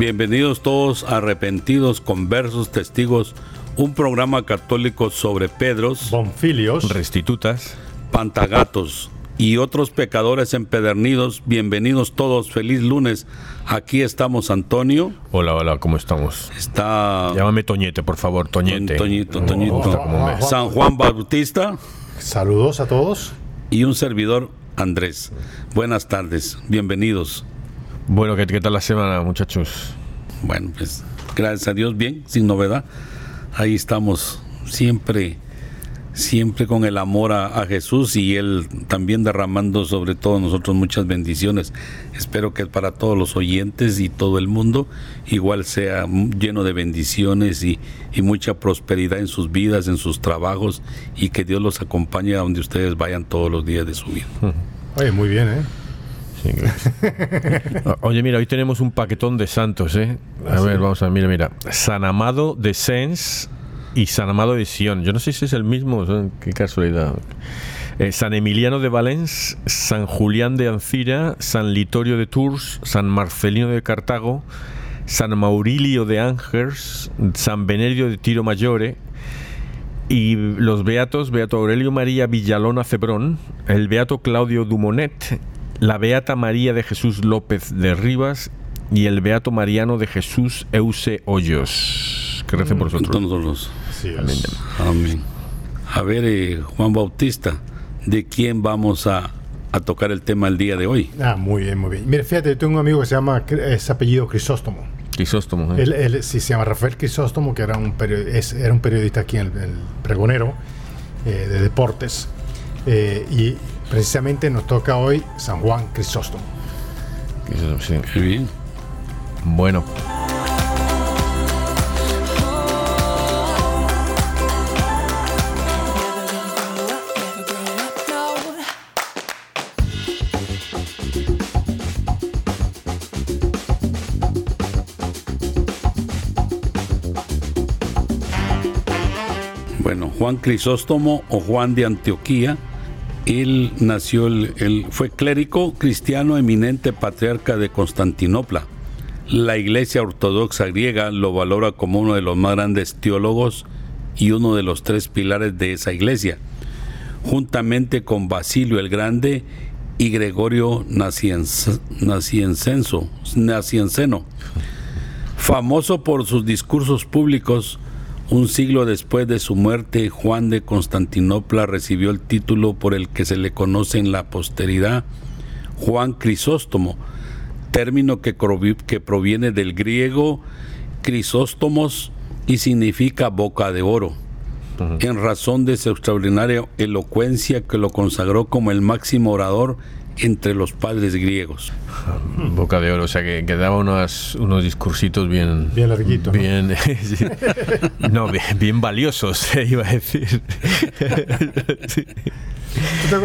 Bienvenidos todos arrepentidos, conversos, testigos, un programa católico sobre Pedros, Bonfilios, restitutas, pantagatos y otros pecadores empedernidos. Bienvenidos todos, feliz lunes. Aquí estamos, Antonio. Hola, hola, ¿cómo estamos? Está. Llámame Toñete, por favor, Toñete. Toñito, Toñito. San Juan Bautista. Saludos a todos. Y un servidor, Andrés. Buenas tardes, bienvenidos. Bueno, ¿qué, ¿qué, tal la semana, muchachos? Bueno, pues gracias a Dios, bien, sin novedad. Ahí estamos, siempre, siempre con el amor a, a, Jesús y Él también derramando sobre todos nosotros muchas bendiciones. Espero que para todos los oyentes y todo el mundo igual sea lleno de bendiciones y, y mucha prosperidad en sus vidas, en sus trabajos y que Dios los acompañe a donde ustedes vayan todos los días de su vida. Oye, muy bien, ¿eh? Sí, Oye, mira, hoy tenemos un paquetón de santos, ¿eh? A ¿Ah, ver, vamos a ver, mira, mira. San Amado de Sens y San Amado de Sion. Yo no sé si es el mismo, qué casualidad. Eh, San Emiliano de Valens, San Julián de Ancira, San Litorio de Tours, San Marcelino de Cartago, San Maurilio de Angers, San Venerio de Tiro Mayore, y los beatos, Beato Aurelio María Villalona Cebrón, el beato Claudio Dumonet, la Beata María de Jesús López de Rivas y el Beato Mariano de Jesús Euse Hoyos. Que recen por nosotros. Amén. Amén. A ver, eh, Juan Bautista, ¿de quién vamos a, a, tocar el tema el día de hoy? Ah, muy bien, muy bien. Mira, fíjate, yo tengo un amigo que se llama, es apellido Crisóstomo. Crisóstomo. ¿eh? Él, él sí, se llama Rafael Crisóstomo, que era un, es, era un periodista aquí en el, el pregonero eh, de deportes. Eh, y precisamente nos toca hoy San Juan Crisóstomo. Sí. Qué bien. Bueno. Bueno, Juan Crisóstomo o Juan de Antioquía él nació, él fue clérigo cristiano eminente patriarca de Constantinopla. La Iglesia Ortodoxa griega lo valora como uno de los más grandes teólogos y uno de los tres pilares de esa iglesia, juntamente con Basilio el Grande y Gregorio Naciencenso, Nacianceno. Famoso por sus discursos públicos, un siglo después de su muerte, Juan de Constantinopla recibió el título por el que se le conoce en la posteridad Juan Crisóstomo, término que, que proviene del griego crisóstomos y significa boca de oro. en razón de su extraordinaria elocuencia que lo consagró como el máximo orador entre los padres griegos. Boca de oro, o sea que, que daba unos, unos discursitos bien... Bien larguitos. Bien, ¿no? bien, bien, valiosos, iba a decir. sí.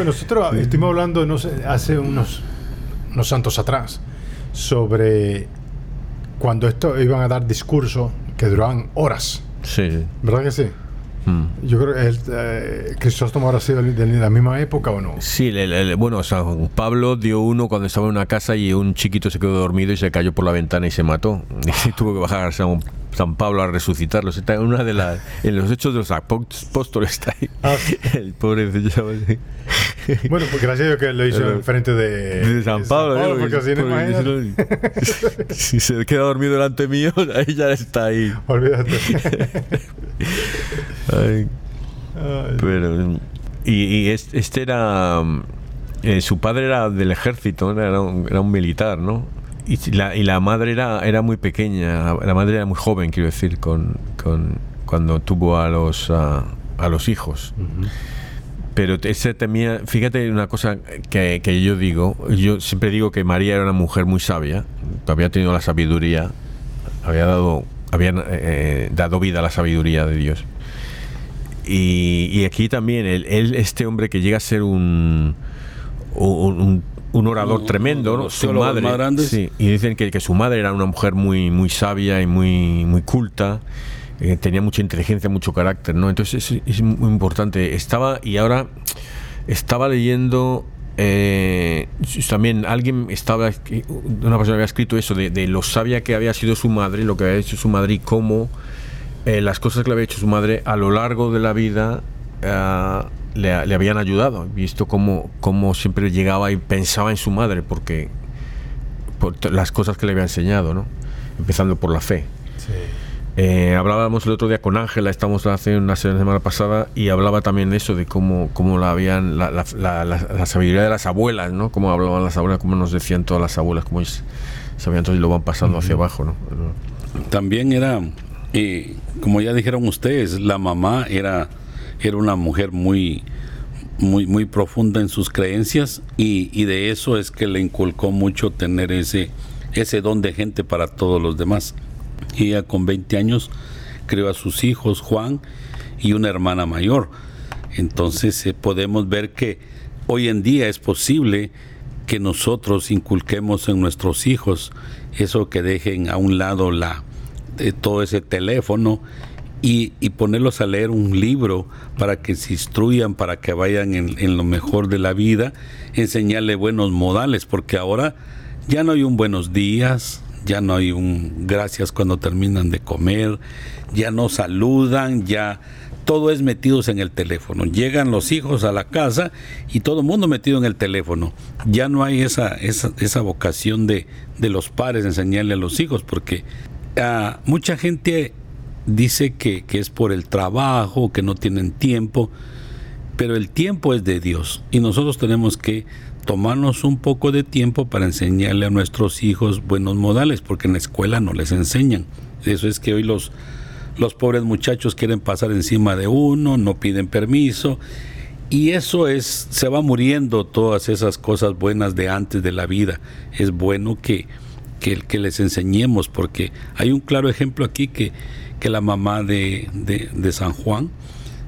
Nosotros estuvimos hablando no sé, hace unos, unos santos atrás sobre cuando esto iban a dar discursos que duraban horas. Sí. ¿Verdad que sí? Yo creo que el, eh, Crisóstomo habrá sido de la misma época o no. Sí, el, el, bueno, San Pablo dio uno cuando estaba en una casa y un chiquito se quedó dormido y se cayó por la ventana y se mató. Y tuvo que bajar a San, San Pablo a resucitarlo. Está en una de las en los hechos de los apóstoles está ahí. Ah, sí. El pobre Bueno, pues gracias a Dios que lo hizo en frente de, de San Pablo, de San Pablo porque así no Si se queda dormido delante mío, ahí ya está ahí. Olvídate. Ay. Pero, y, y, este era. Eh, su padre era del ejército, era un, era un militar, ¿no? Y la, y la madre era, era muy pequeña, la madre era muy joven, quiero decir, con, con cuando tuvo a los, a, a los hijos. Uh -huh. Pero ese temía, fíjate una cosa que, que, yo digo, yo siempre digo que María era una mujer muy sabia, había tenido la sabiduría, había dado, había eh, dado vida a la sabiduría de Dios. Y, y aquí también, él, él, este hombre que llega a ser un, un, un orador Un- tremendo, ¿no? Su madre, más sí, y dicen que, que su madre era una mujer muy, muy sabia y muy, muy culta, eh, tenía mucha inteligencia, mucho carácter, ¿no? Entonces es, es muy importante. Estaba, y ahora estaba leyendo eh, también alguien estaba una persona había escrito eso de, de, lo sabia que había sido su madre lo que había hecho su madre y cómo eh, las cosas que le había hecho su madre a lo largo de la vida eh, le, le, habían ayudado visto cómo, cómo siempre llegaba y pensaba en su madre porque por las cosas que le había enseñado ¿no? empezando por la fe Sí. eh, hablábamos el otro día con Ángela, estamos hace una semana pasada, y hablaba también de eso, de cómo, cómo la habían, la, la, la, la, sabiduría de las abuelas, ¿no? Cómo hablaban las abuelas, cómo nos decían todas las abuelas, cómo sabían todo y lo van pasando uh -huh. hacia abajo, ¿no? También era, eh, como ya dijeron ustedes, la mamá era, era una mujer muy, muy, muy profunda en sus creencias y, y de eso es que le inculcó mucho tener ese, ese don de gente para todos los demás. Ella con 20 años crió a sus hijos, Juan y una hermana mayor. Entonces eh, podemos ver que hoy en día es posible que nosotros inculquemos en nuestros hijos eso que dejen a un lado la, eh, todo ese teléfono y, y, ponerlos a leer un libro para que se instruyan, para que vayan en, lo mejor de la vida, enseñarle buenos modales, porque ahora ya no hay un buenos días, ya no hay un gracias cuando terminan de comer, ya no saludan, ya todo es metidos en el teléfono. Llegan los hijos a la casa y todo el mundo metido en el teléfono. Ya no hay esa, esa, esa vocación de, de, los padres enseñarle a los hijos, porque uh, mucha gente dice que, que es por el trabajo, que no tienen tiempo, pero el tiempo es de Dios y nosotros tenemos que tomarnos un poco de tiempo para enseñarle a nuestros hijos buenos modales, porque en la escuela no les enseñan. Eso es que hoy los, los pobres muchachos quieren pasar encima de uno, no piden permiso, y eso es, se va muriendo todas esas cosas buenas de antes de la vida. Es bueno que, que, que les enseñemos, porque hay un claro ejemplo aquí que, que la mamá de, de, de San Juan,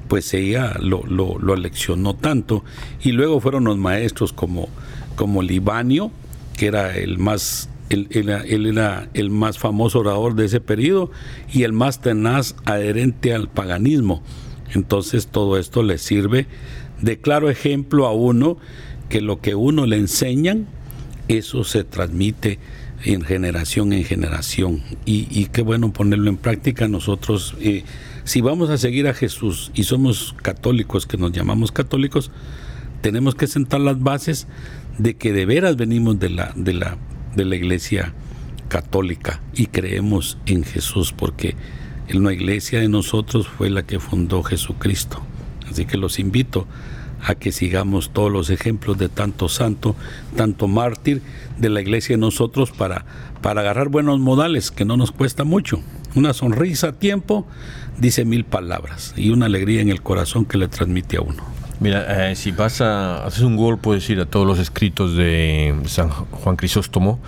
pues ella lo, lo, lo, leccionó tanto. Y luego fueron los maestros como, como Libanio, que era el más, era el más famoso orador de ese periodo y el más tenaz adherente al paganismo. Entonces todo esto le sirve de claro ejemplo a uno que lo que uno le enseñan, eso se transmite en generación en generación. Y, qué bueno ponerlo en práctica nosotros. Eh, si vamos a seguir a Jesús y somos católicos, que nos llamamos católicos, tenemos que sentar las bases de que de veras venimos de la, de la, de la iglesia católica y creemos en Jesús, porque la iglesia de nosotros fue la que fundó Jesucristo. Así que los invito a que sigamos todos los ejemplos de tanto santo, tanto mártir de la iglesia de nosotros para, para agarrar buenos modales, que no nos cuesta mucho. Una sonrisa a tiempo dice mil palabras y una alegría en el corazón que le transmite a uno. Mira, eh, si vas a haces un gol, puedes ir a todos los escritos de San Juan Crisóstomo,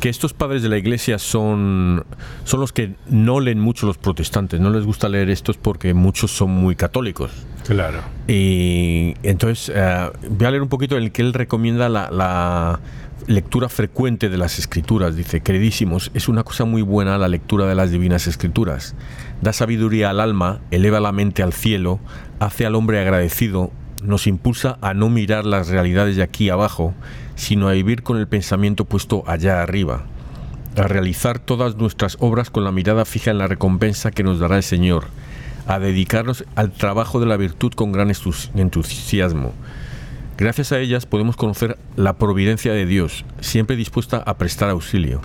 que estos padres de la iglesia son, son los que no leen mucho los protestantes, no les gusta leer estos porque muchos son muy católicos. Claro. Y entonces eh, voy a leer un poquito en el que él recomienda la, la lectura frecuente de las escrituras. Dice, queridísimos, es una cosa muy buena la lectura de las divinas escrituras. Da sabiduría al alma, eleva la mente al cielo, hace al hombre agradecido, nos impulsa a no mirar las realidades de aquí abajo, sino a vivir con el pensamiento puesto allá arriba, a realizar todas nuestras obras con la mirada fija en la recompensa que nos dará el Señor, a dedicarnos al trabajo de la virtud con gran entusiasmo. Gracias a ellas podemos conocer la providencia de Dios, siempre dispuesta a prestar auxilio,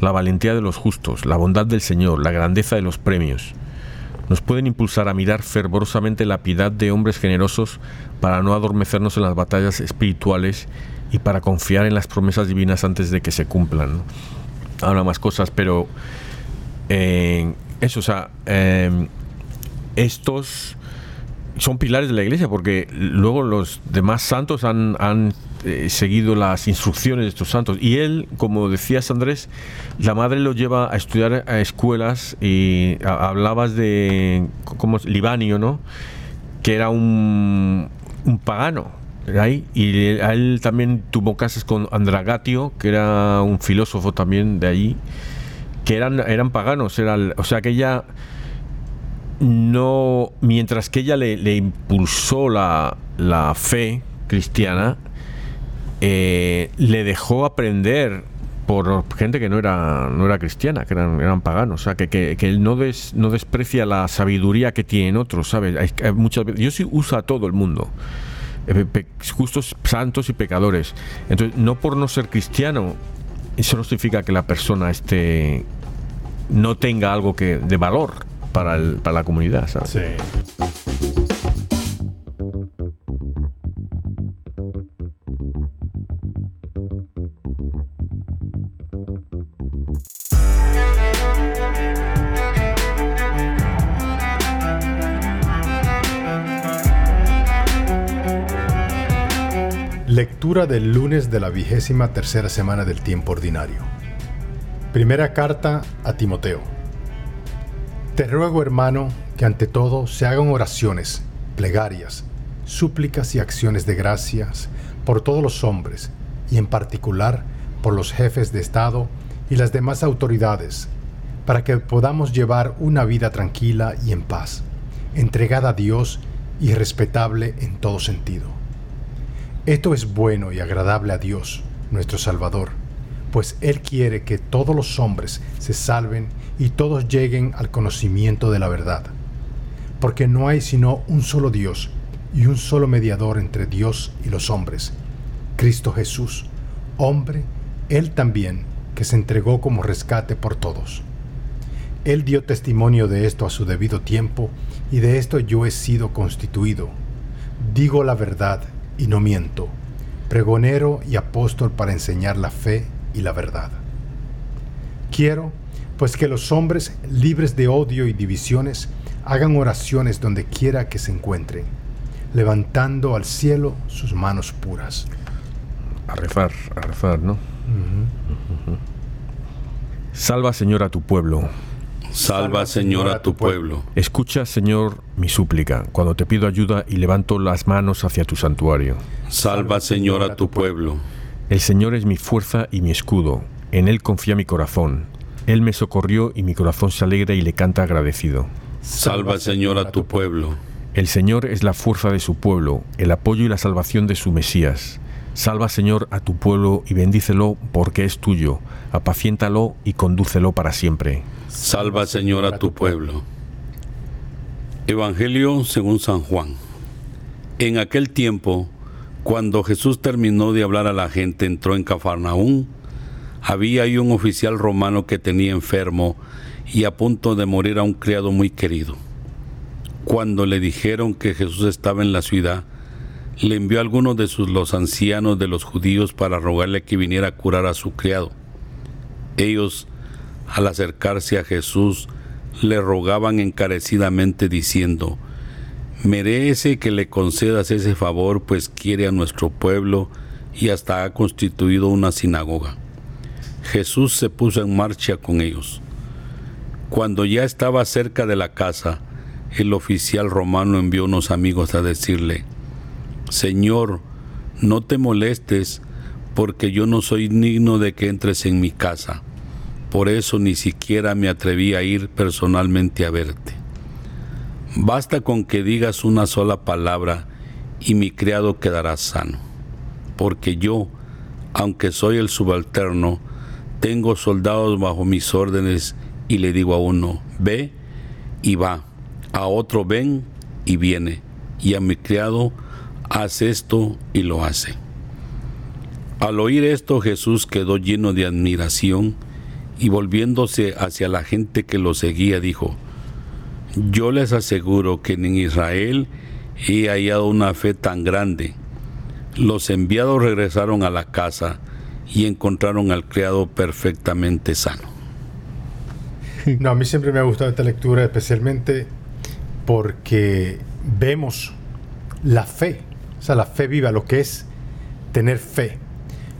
la valentía de los justos, la bondad del Señor, la grandeza de los premios nos pueden impulsar a mirar fervorosamente la piedad de hombres generosos para no adormecernos en las batallas espirituales y para confiar en las promesas divinas antes de que se cumplan. Ahora más cosas, pero eh, eso, o sea, eh, estos son pilares de la iglesia porque luego los demás santos han eh, seguido las instrucciones de estos santos. Y él, como decías Andrés, la madre lo lleva a estudiar a escuelas y hablabas de como Libanio, ¿no? Que era un, pagano. Ahí, y él también tuvo casas con Andragatio, que era un filósofo también de allí, que eran, eran paganos. Era, o sea que ella no, mientras que ella le, le impulsó la, la fe cristiana, eh, le dejó aprender por gente que no era, no era cristiana, que eran, eran paganos. O sea, que, que, él no, des, no desprecia la sabiduría que tienen otros, ¿sabes? Muchas veces, Dios usa a todo el mundo, eh, justos, santos y pecadores. Entonces, no por no ser cristiano, eso no significa que la persona esté, no tenga algo que de valor para, el, para la comunidad. Sí. Lectura del lunes de la vigésima tercera semana del tiempo ordinario. Primera carta a Timoteo. Te ruego, hermano, que ante todo se hagan oraciones, plegarias, súplicas y acciones de gracias por todos los hombres, y en particular por los jefes de Estado y las demás autoridades, para que podamos llevar una vida tranquila y en paz, entregada a Dios y respetable en todo sentido esto es bueno y agradable a Dios, nuestro Salvador, pues Él quiere que todos los hombres se salven y todos lleguen al conocimiento de la verdad. Porque no hay sino un solo Dios y un solo mediador entre Dios y los hombres, Cristo Jesús, hombre, Él también, que se entregó como rescate por todos. Él dio testimonio de esto a su debido tiempo, y de esto yo he sido constituido. Digo la verdad, y no miento, pregonero y apóstol para enseñar la fe y la verdad. Quiero, pues, que los hombres libres de odio y divisiones hagan oraciones donde quiera que se encuentren, levantando al cielo sus manos puras. A rezar, a rezar, ¿no? Salva, Señor, a tu pueblo Salva, Señor, a tu pueblo. Escucha, Señor, mi súplica, cuando te pido ayuda y levanto las manos hacia tu santuario. Salva, Señor, a tu pueblo. El Señor es mi fuerza y mi escudo. En Él confía mi corazón. Él me socorrió y mi corazón se alegra y le canta agradecido. Salva, Señor, a tu pueblo. El Señor es la fuerza de su pueblo, el apoyo y la salvación de su Mesías. Salva, Señor, a tu pueblo y bendícelo porque es tuyo. Apaciéntalo y condúcelo para siempre. Salva, Señor, a tu pueblo. Evangelio según San Juan. En aquel tiempo, cuando Jesús terminó de hablar a la gente, entró en Cafarnaún. Había ahí un oficial romano que tenía enfermo y a punto de morir a un criado muy querido. Cuando le dijeron que Jesús estaba en la ciudad, le envió a algunos de sus los ancianos de los judíos para rogarle que viniera a curar a su criado. Ellos al acercarse a Jesús, le rogaban encarecidamente diciendo, merece que le concedas ese favor, pues quiere a nuestro pueblo y hasta ha constituido una sinagoga. Jesús se puso en marcha con ellos. Cuando ya estaba cerca de la casa, el oficial romano envió unos amigos a decirle, Señor, no te molestes, porque yo no soy digno de que entres en mi casa. Por eso ni siquiera me atreví a ir personalmente a verte. Basta con que digas una sola palabra y mi criado quedará sano. Porque yo, aunque soy el subalterno, tengo soldados bajo mis órdenes y le digo a uno, ve y va, a otro ven y viene, y a mi criado, haz esto y lo hace. Al oír esto Jesús quedó lleno de admiración y volviéndose hacia la gente que lo seguía dijo, yo les aseguro que en Israel he hallado una fe tan grande. Los enviados regresaron a la casa y encontraron al criado perfectamente sano. No, a mí siempre me ha gustado esta lectura, especialmente porque vemos la fe, o sea, la fe viva, lo que es tener fe.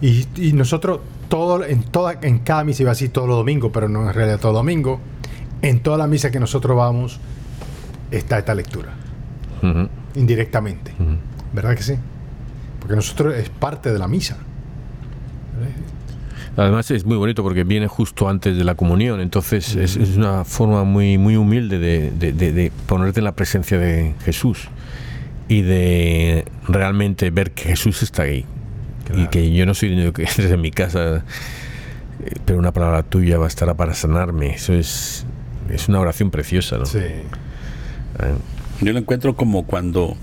Y, y nosotros, todo, en, toda, en cada misa, iba así todos los domingos, pero no en realidad todo domingo, en toda la misa que nosotros vamos está esta lectura. Indirectamente. ¿Verdad que sí? Porque nosotros es parte de la misa. Además es muy bonito porque viene justo antes de la comunión, entonces es, una forma muy, muy humilde de, de, ponerte en la presencia de Jesús y de realmente ver que Jesús está ahí. Y que yo no soy niño que entres en mi casa, eh, pero una palabra tuya bastará para sanarme. Eso es, es una oración preciosa, ¿no? Sí. Yo lo encuentro como cuando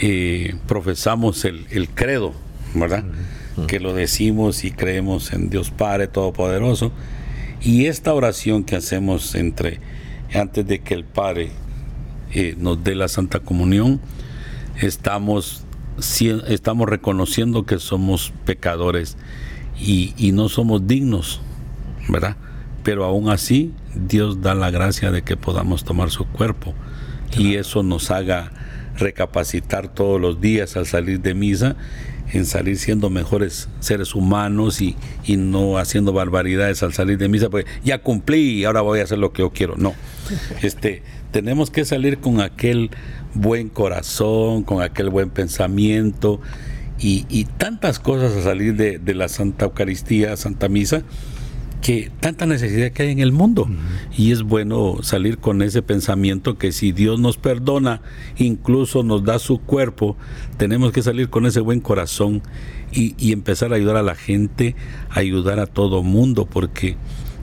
eh, profesamos el, credo, ¿verdad? Que lo decimos y creemos en Dios Padre Todopoderoso. Y esta oración que hacemos entre antes de que el Padre eh, nos dé la Santa Comunión, estamos, estamos reconociendo que somos pecadores y, y no somos dignos, ¿verdad? Pero aún así Dios da la gracia de que podamos tomar su cuerpo y eso nos haga recapacitar todos los días al salir de misa en salir siendo mejores seres humanos y, no haciendo barbaridades al salir de misa, pues ya cumplí y ahora voy a hacer lo que yo quiero. No, este, tenemos que salir con aquel buen corazón, con aquel buen pensamiento y, tantas cosas a salir de, de la Santa Eucaristía, Santa Misa, que tanta necesidad que hay en el mundo. Y es bueno salir con ese pensamiento que si Dios nos perdona, incluso nos da su cuerpo, tenemos que salir con ese buen corazón y, empezar a ayudar a la gente, ayudar a todo mundo, porque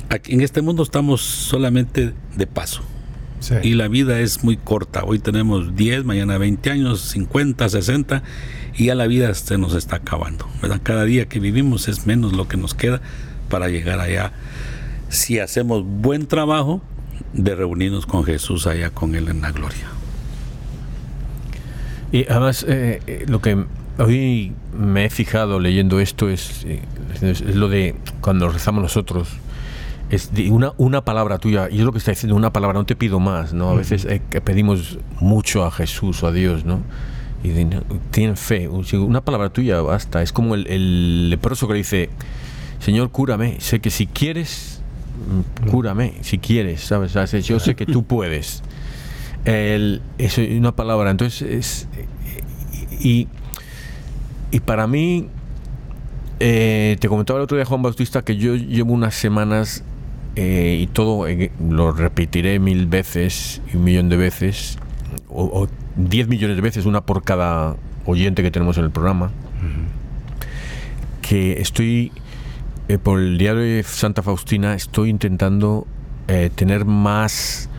aquí, en este mundo estamos solamente de paso. Y la vida es muy corta. Hoy tenemos 10, mañana 20 años, 50, 60 y ya la vida se nos está acabando. ¿verdad? Cada día que vivimos es menos lo que nos queda para llegar allá. Si hacemos buen trabajo de reunirnos con Jesús allá con Él en la gloria. Y además, eh, eh, lo que hoy me he fijado leyendo esto es, eh, es, lo de cuando rezamos nosotros. Es una, una palabra tuya, y es lo que está diciendo, una palabra, no te pido más, ¿no? A veces pedimos mucho a Jesús o a Dios, ¿no? Y tienen fe, una palabra tuya basta. Es como el, el leproso que le dice, Señor, cúrame. Sé que si quieres, mm, cúrame, si quieres, ¿sabes? Yo sé que tú puedes. El, eso es una palabra. Entonces, y, y para mí, eh, te comentaba el otro día Juan Bautista que yo llevo unas semanas eh, y todo eh, lo repetiré mil veces un millón de veces, o, diez millones de veces, una por cada oyente que tenemos en el programa, que estoy eh, por el diario de Santa Faustina estoy intentando tener más,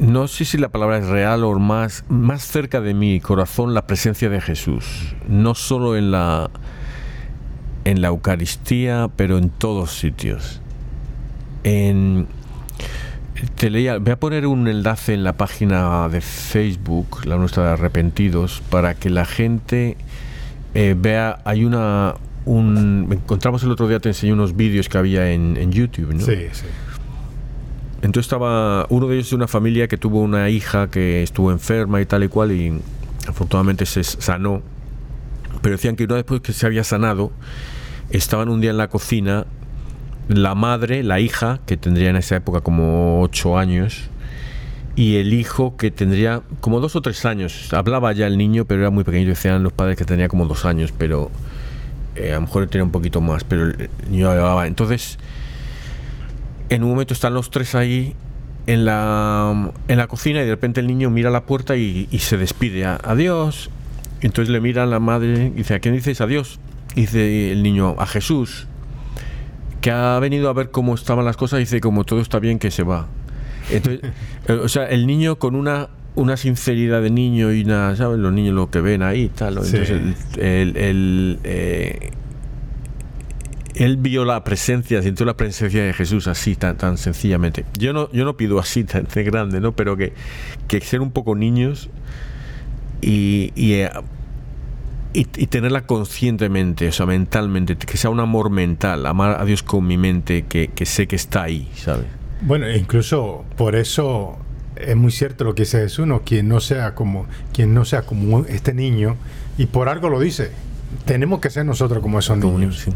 no sé si la palabra es real o más, más cerca de mi corazón la presencia de Jesús, no solo en la, en la Eucaristía, pero en todos sitios. En, te leía, voy a poner un enlace en la página de Facebook, la nuestra de Arrepentidos, para que la gente vea, hay una un encontramos el otro día te enseñé unos vídeos que había en, YouTube ¿no? sí sí entonces estaba uno de ellos de una familia que tuvo una hija que estuvo enferma y tal y cual y afortunadamente se sanó. Pero decían que una vez que se había sanado, estaban un día en la cocina la madre, la hija, que tendría en esa época como ocho años, y el hijo que tendría como dos o tres años. Hablaba ya el niño, pero era muy pequeño. Decían los padres que tenía como dos años, pero eh, a lo mejor tenía un poquito más, pero el niño hablaba. Entonces, en un momento están los tres ahí en la, en la cocina y de repente el niño mira la puerta y, se despide. Adiós. Entonces le mira a la madre y dice, ¿a quién dices adiós? dice el niño, a Jesús, que ha venido a ver cómo estaban las cosas y dice, como todo está bien, que se va. Entonces, eh, o sea, el niño con una una sinceridad de niño y una, ¿sabes? Los niños lo que ven ahí, tal. Entonces, el, eh, él vio la presencia, sintió la presencia de Jesús así, tan, tan sencillamente. Yo no, yo no pido así, tan, grande, ¿no? Pero que, que ser un poco niños y, y, eh, y, tenerla conscientemente, o sea, mentalmente, que sea un amor mental, amar a Dios con mi mente, que, que sé que está ahí, ¿sabes? Bueno, e incluso por eso es muy cierto lo que dice Jesús, ¿no? quien no sea como quien no sea como este niño y por algo lo dice. Tenemos que ser nosotros como esos niños.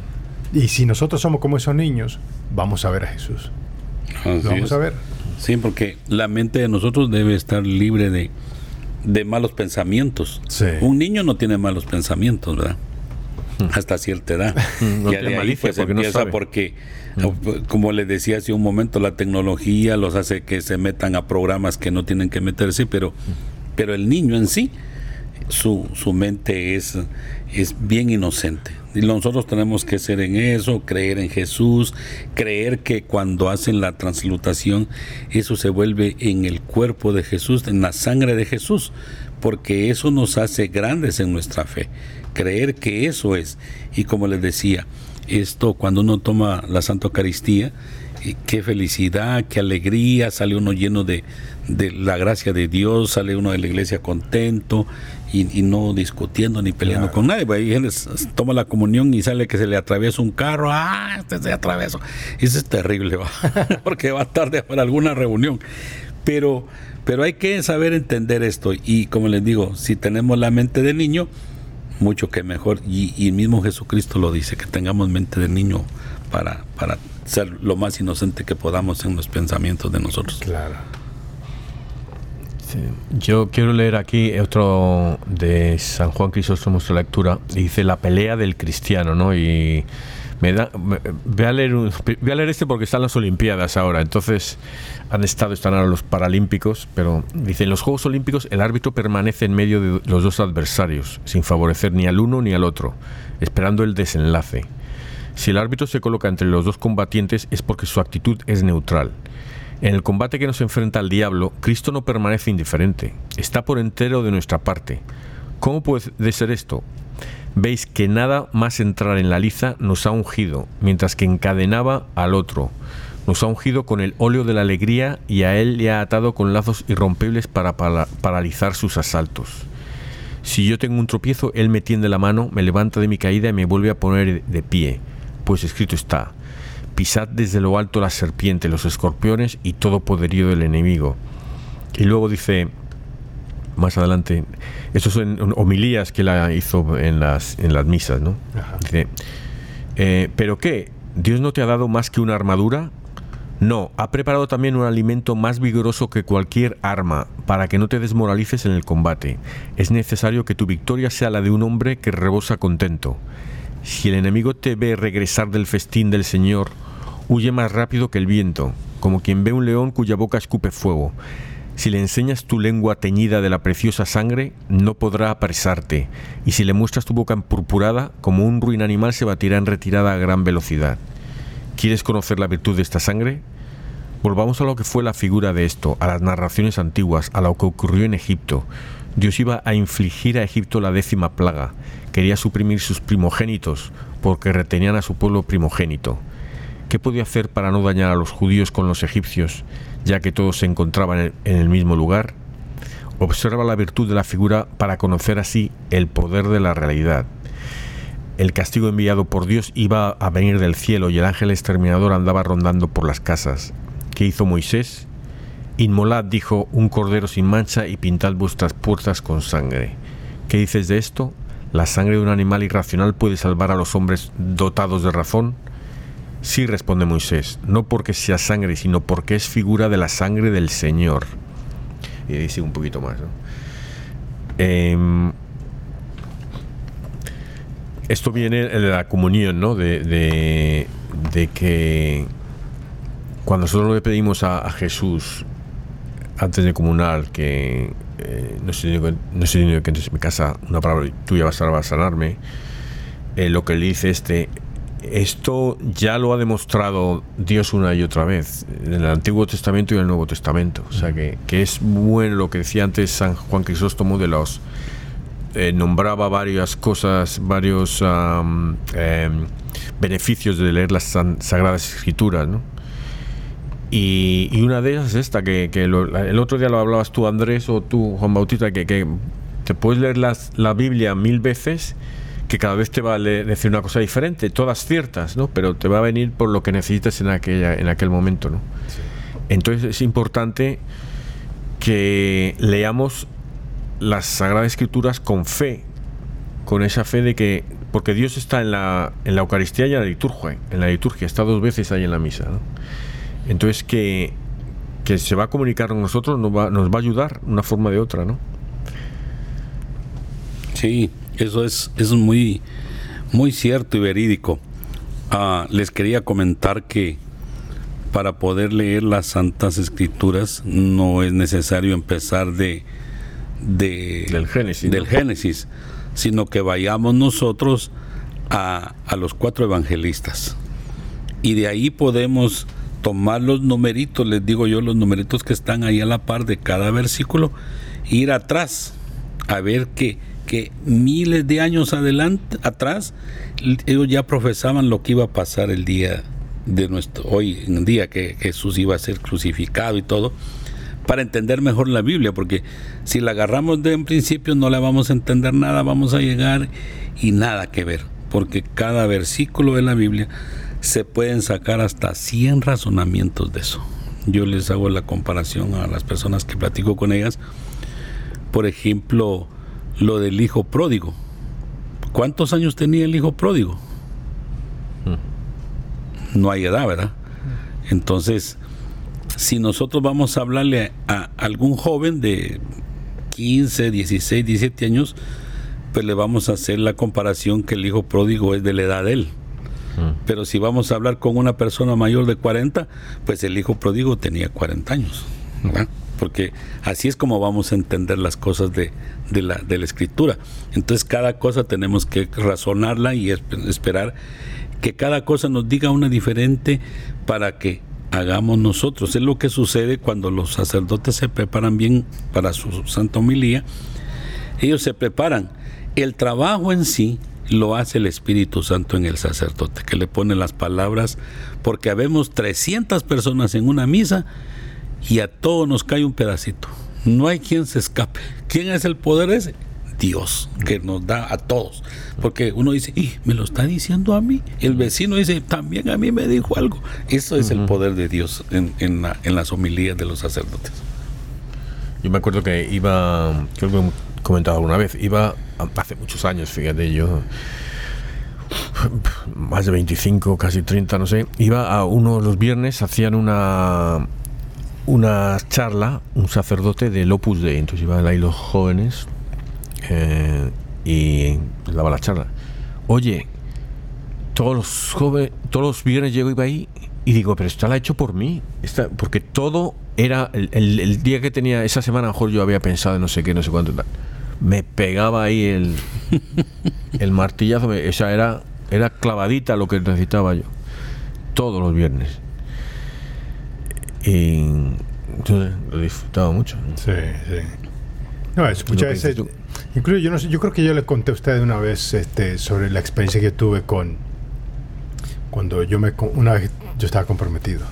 Y si nosotros somos como esos niños, vamos a ver a Jesús. vamos a ver. Sí, porque la mente de nosotros debe estar libre de, de malos pensamientos. Un niño no tiene malos pensamientos, ¿verdad? Hmm. Hasta cierta edad. no y ahí pues porque empieza porque, hmm. como les decía hace un momento, la tecnología los hace que se metan a programas que no tienen que meterse, pero, hmm. pero el niño en sí, su, su mente es, es bien inocente. Y nosotros tenemos que ser en eso, creer en Jesús, creer que cuando hacen la translutación, eso se vuelve en el cuerpo de Jesús, en la sangre de Jesús, porque eso nos hace grandes en nuestra fe. Creer que eso es. Y como les decía, esto cuando uno toma la Santa Eucaristía, qué felicidad, qué alegría, sale uno lleno de, de, la gracia de Dios, sale uno de la iglesia contento y, no discutiendo ni peleando con nadie. Pues toma la comunión y sale que se le atraviesa un carro, ah, este se atravesó. Eso es terrible, porque va tarde para alguna reunión. Pero, pero hay que saber entender esto y como les digo, si tenemos la mente de niño, mucho que mejor. Y, y el mismo Jesucristo lo dice, que tengamos mente de niño para, para ser lo más inocente que podamos en los pensamientos de nosotros. Claro. Yo quiero leer aquí otro de San Juan Crisóstomo su lectura. Dice la pelea del cristiano, ¿no? Y me da, voy, a leer voy a leer este porque están las Olimpiadas ahora. Entonces han estado, están ahora los Paralímpicos, pero dice en los Juegos Olímpicos el árbitro permanece en medio de los dos adversarios, sin favorecer ni al uno ni al otro, esperando el desenlace. Si el árbitro se coloca entre los dos combatientes es porque su actitud es neutral. En el combate que nos enfrenta al diablo, Cristo no permanece indiferente, está por entero de nuestra parte. ¿Cómo puede ser esto? Veis que nada más entrar en la liza nos ha ungido, mientras que encadenaba al otro. Nos ha ungido con el óleo de la alegría y a él le ha atado con lazos irrompibles para paralizar sus asaltos. Si yo tengo un tropiezo, él me tiende la mano, me levanta de mi caída y me vuelve a poner de pie pues escrito está, pisad desde lo alto la serpiente, los escorpiones y todo poderío del enemigo. Y luego dice, más adelante, estos son homilías que la hizo en las, en las misas, ¿no? Dice, eh, ¿pero qué? ¿Dios no te ha dado más que una armadura? No, ha preparado también un alimento más vigoroso que cualquier arma, para que no te desmoralices en el combate. Es necesario que tu victoria sea la de un hombre que rebosa contento. Si el enemigo te ve regresar del festín del Señor, huye más rápido que el viento, como quien ve un león cuya boca escupe fuego. Si le enseñas tu lengua teñida de la preciosa sangre, no podrá apresarte, y si le muestras tu boca empurpurada, como un ruin animal se batirá en retirada a gran velocidad. ¿Quieres conocer la virtud de esta sangre? Volvamos a lo que fue la figura de esto, a las narraciones antiguas, a lo que ocurrió en Egipto. Dios iba a infligir a Egipto la décima plaga. Quería suprimir sus primogénitos porque retenían a su pueblo primogénito. ¿Qué podía hacer para no dañar a los judíos con los egipcios, ya que todos se encontraban en el mismo lugar? Observa la virtud de la figura para conocer así el poder de la realidad. El castigo enviado por Dios iba a venir del cielo y el ángel exterminador andaba rondando por las casas. que hizo Moisés, inmolad, dijo, un cordero sin mancha y pintad vuestras puertas con sangre. ¿Qué dices de esto? ¿La sangre de un animal irracional puede salvar a los hombres dotados de razón? Sí, responde Moisés, no porque sea sangre, sino porque es figura de la sangre del Señor. Y dice un poquito más. Em, esto viene de la comunión, ¿no? De, que cuando nosotros le pedimos a, Jesús antes de comunar que eh, no sé no sé que entonces mi casa una palabra tuya va a sanarme, eh, lo que le dice este esto ya lo ha demostrado Dios una y otra vez, en el Antiguo Testamento y en el Nuevo Testamento. O sea que, es bueno lo que decía antes San Juan Crisóstomo de los. Eh, nombraba varias cosas, varios em, beneficios de leer las Sagradas Escrituras, ¿no? Y, una de ellas es esta, que, el otro día lo hablabas tú, Andrés, o tú, Juan Bautista, que, que te puedes leer la Biblia mil veces que cada vez te va a decir una cosa diferente, todas ciertas, ¿no? Pero te va a venir por lo que necesitas en, aquella, en aquel momento, ¿no? Entonces es importante que leamos las Sagradas Escrituras con fe, con esa fe de que, porque Dios está en la, en la Eucaristía y en la liturgia, en la liturgia, está dos veces ahí en la misa, ¿no? Entonces que, que se va a comunicar con nosotros, nos va, nos va a ayudar una forma de otra, ¿no? Sí, eso es, es muy, muy cierto y verídico. Ah, les quería comentar que para poder leer las Santas Escrituras no es necesario empezar de, del Génesis, del Génesis sino que vayamos nosotros a, a los cuatro evangelistas. Y de ahí podemos tomar los numeritos, les digo yo, los numeritos que están ahí a la par de cada versículo, ir atrás a ver qué que miles de años adelante, atrás, ellos ya profesaban lo que iba a pasar el día de nuestro, hoy en día que Jesús iba a ser crucificado y todo, para entender mejor la Biblia, porque si la agarramos de en principio no la vamos a entender nada, vamos a llegar y nada que ver, porque cada versículo de la Biblia se pueden sacar hasta 100 razonamientos de eso. Yo les hago la comparación a las personas que platico con ellas. Por ejemplo, lo del hijo pródigo. ¿Cuántos años tenía el hijo pródigo? Hmm. No hay edad, ¿verdad? Entonces, si nosotros vamos a hablarle a algún joven de 15, 16, 17 años, pues le vamos a hacer la comparación que el hijo pródigo es de la edad de él. Hmm. Pero si vamos a hablar con una persona mayor de 40, pues el hijo pródigo tenía 40 años. ¿verdad? Porque así es como vamos a entender las cosas de, la, de la escritura. Entonces cada cosa tenemos que razonarla y esperar que cada cosa nos diga una diferente para que hagamos nosotros. Es lo que sucede cuando los sacerdotes se preparan bien para su santa homilía. Ellos se preparan. El trabajo en sí lo hace el Espíritu Santo en el sacerdote, que le pone las palabras, porque habemos 300 personas en una misa y a todos nos cae un pedacito. No hay quien se escape. ¿Quién es el poder ese? Dios, que nos da a todos. Porque uno dice, y me lo está diciendo a mí. El vecino dice, también a mí me dijo algo. Eso es el poder de Dios en, en, las homilías de los sacerdotes. Yo me acuerdo que iba, creo que he comentado alguna vez, iba hace muchos años, fíjate, yo más de 25, casi 30, no sé, iba a uno de los viernes, hacían una una charla, un sacerdote del Opus Dei, entonces iban ahí los jóvenes eh, y daba la charla. Oye, todos los jóvenes, todos los viernes llego iba ahí y digo, pero esto la ha hecho por mí, esta, porque todo era el, día que tenía esa semana, a lo mejor yo había pensado en no sé qué, no sé cuánto Me pegaba ahí el, el martillazo, o sea, era, era clavadita lo que necesitaba yo. Todos los viernes. Y entonces lo disfrutaba mucho. Sí, sí. No, es, muchas veces. Incluso yo no sé, yo creo que yo le conté a usted una vez este, sobre la experiencia que tuve con cuando yo me una vez yo estaba comprometido.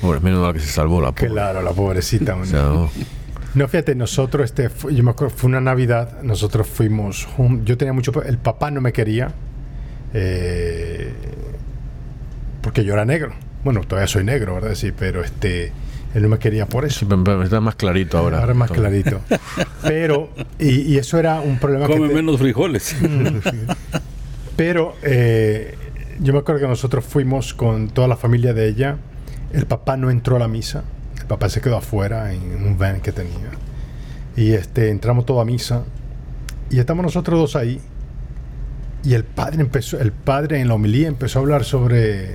Pobre, menos mal que se salvó la pobre. Claro, la pobrecita. no. fíjate, nosotros, este, yo me acuerdo, fue una Navidad, nosotros fuimos, yo tenía mucho, el papá no me quería, eh, porque yo era negro. Bueno, todavía soy negro, ¿verdad? Sí, pero este, él no me quería por eso. Sí, pero- pero está más clarito ahora. Ahora es más Todo. clarito. Pero, y, y eso era un problema que... Come te- menos frijoles. Pero eh, yo me acuerdo que nosotros fuimos con toda la familia de ella. El papá no entró a la misa. El papá se quedó afuera en un van que tenía. Y este, entramos todos a misa. Y estamos nosotros dos ahí. Y el padre empezó, el padre en la homilía empezó a hablar sobre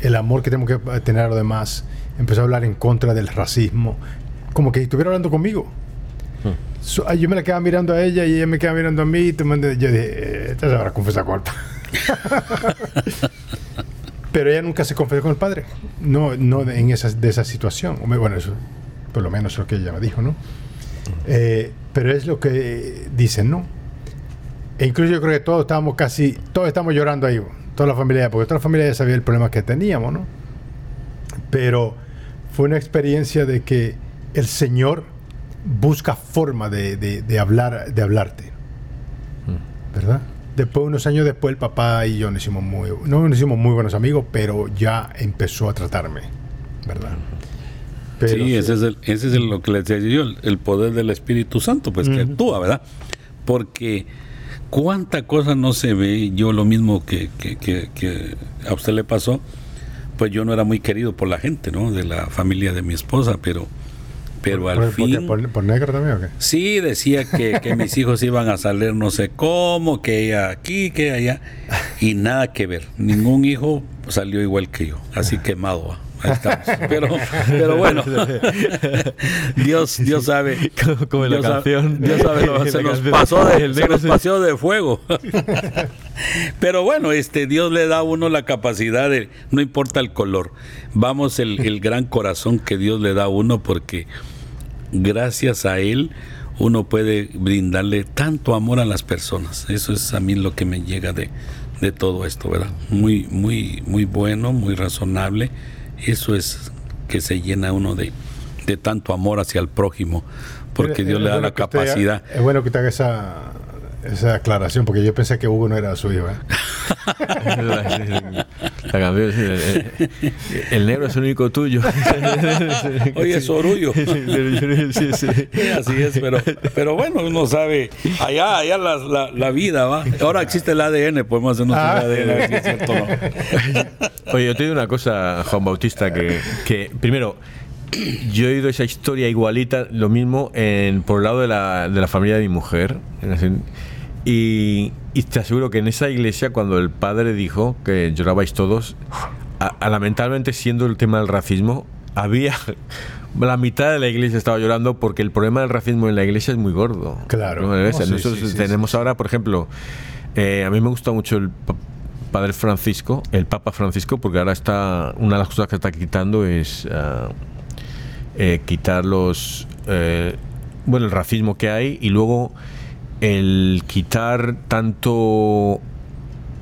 el amor que tenemos que tener a los demás. Empezó a hablar en contra del racismo. Como que estuviera hablando conmigo. So, ay, yo me la quedaba mirando a ella y ella me quedaba mirando a mí. Y yo dije, eh, esta se habrá confesado con el padre. Pero ella nunca se confesó con el padre. No, no en esa, de esa situación. Bueno, eso por lo menos es lo que ella me dijo, ¿no? Eh, pero es lo que dicen, ¿no? E incluso yo creo que todos estábamos casi, todos estamos llorando ahí, toda la familia, porque toda la familia ya sabía el problema que teníamos, ¿no? Pero fue una experiencia de que el Señor busca forma de, de- de hablar, de hablarte, ¿verdad? Después, unos años después, el papá y yo nos hicimos muy, no nos hicimos muy buenos amigos, pero ya empezó a tratarme, ¿verdad? Pero sí, ese es, el, ese es el- lo que les decía yo, el, el poder del Espíritu Santo, pues que actúa, ¿verdad? Porque cuánta cosa no se ve, yo lo mismo que, que- que- que a usted le pasó, pues yo no era muy querido por la gente, ¿no? De la familia de mi esposa, pero, pero por, al por- fin... por- por negro también o qué? Sí, decía que, que mis hijos iban a salir no sé cómo, que ella aquí, que allá, y nada que ver. Ningún hijo salió igual que yo, así quemado. ¿Va? Ahí estamos. Pero, pero bueno, Dios, Dios sabe. Como- como en la Dios sabe- canción. Dios sabe, lo- se nos canción. pasó de, El se nos pasó de fuego. Pero bueno, este Dios le da a uno la capacidad de, no importa el color, vamos el, el gran corazón que Dios le da a uno porque gracias a él uno puede brindarle tanto amor a las personas. Eso es a mí lo que me llega de, de todo esto, ¿verdad? Muy, muy, muy bueno, muy razonable. Eso es que se llena uno de, de tanto amor hacia el prójimo, porque Es- Dios es le da la usted- capacidad. es bueno que te haga esa, esa aclaración, porque yo pensé que Hugo no era su hijo. ¿eh? La canción, sí, el, negro es el único tuyo. Oye, es orgullo. Sí, sí. Sí, así es, pero, pero bueno, uno sabe, allá, allá la, la, la vida va. Ahora existe el ADN, podemos hacer nuestro Ah. ADN, a ver si es cierto no. Oye, yo te digo una cosa, Juan Bautista, que, que primero, yo he oído esa historia igualita, lo mismo en, por el lado de la, de la familia de mi mujer. en Y, y te aseguro que en esa iglesia, cuando el padre dijo que llorabais todos, a- a- lamentablemente siendo el tema del racismo, había... La mitad de la iglesia estaba llorando porque el problema del racismo en la iglesia es muy gordo. Claro. Oh, sí, Nosotros sí, sí, tenemos ahora, por ejemplo, eh, a mí me gusta mucho el pa- Padre Francisco, el Papa Francisco, porque ahora está, una de las cosas que está quitando es ah, eh, quitar los, eh, bueno, el racismo que hay y luego el quitar tanto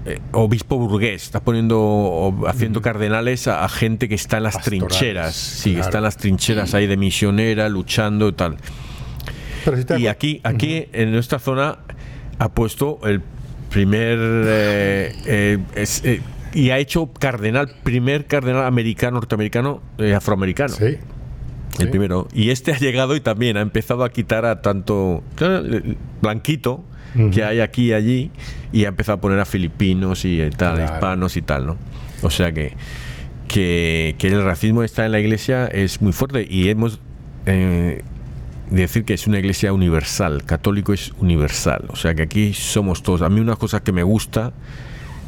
eh, obispo burgués, está poniendo, o haciendo cardenales a, a gente que está en las Pastorales, trincheras, sí, que está en las trincheras ahí de misionera, luchando y tal. Pero si te Y aquí, aquí en nuestra zona ha puesto el primer eh, eh, es, eh, y ha hecho cardenal, primer cardenal americano, norteamericano, eh, afroamericano. Sí. El primero. Y este ha llegado y también ha empezado a quitar a tanto blanquito que hay aquí y allí y ha empezado a poner a filipinos y tal, Claro. hispanos y tal, ¿no? O sea que, que, que el racismo está en la iglesia es muy fuerte y hemos eh, de decir que es una iglesia universal, católico es universal, o sea que aquí somos todos. A mí una cosa que me gusta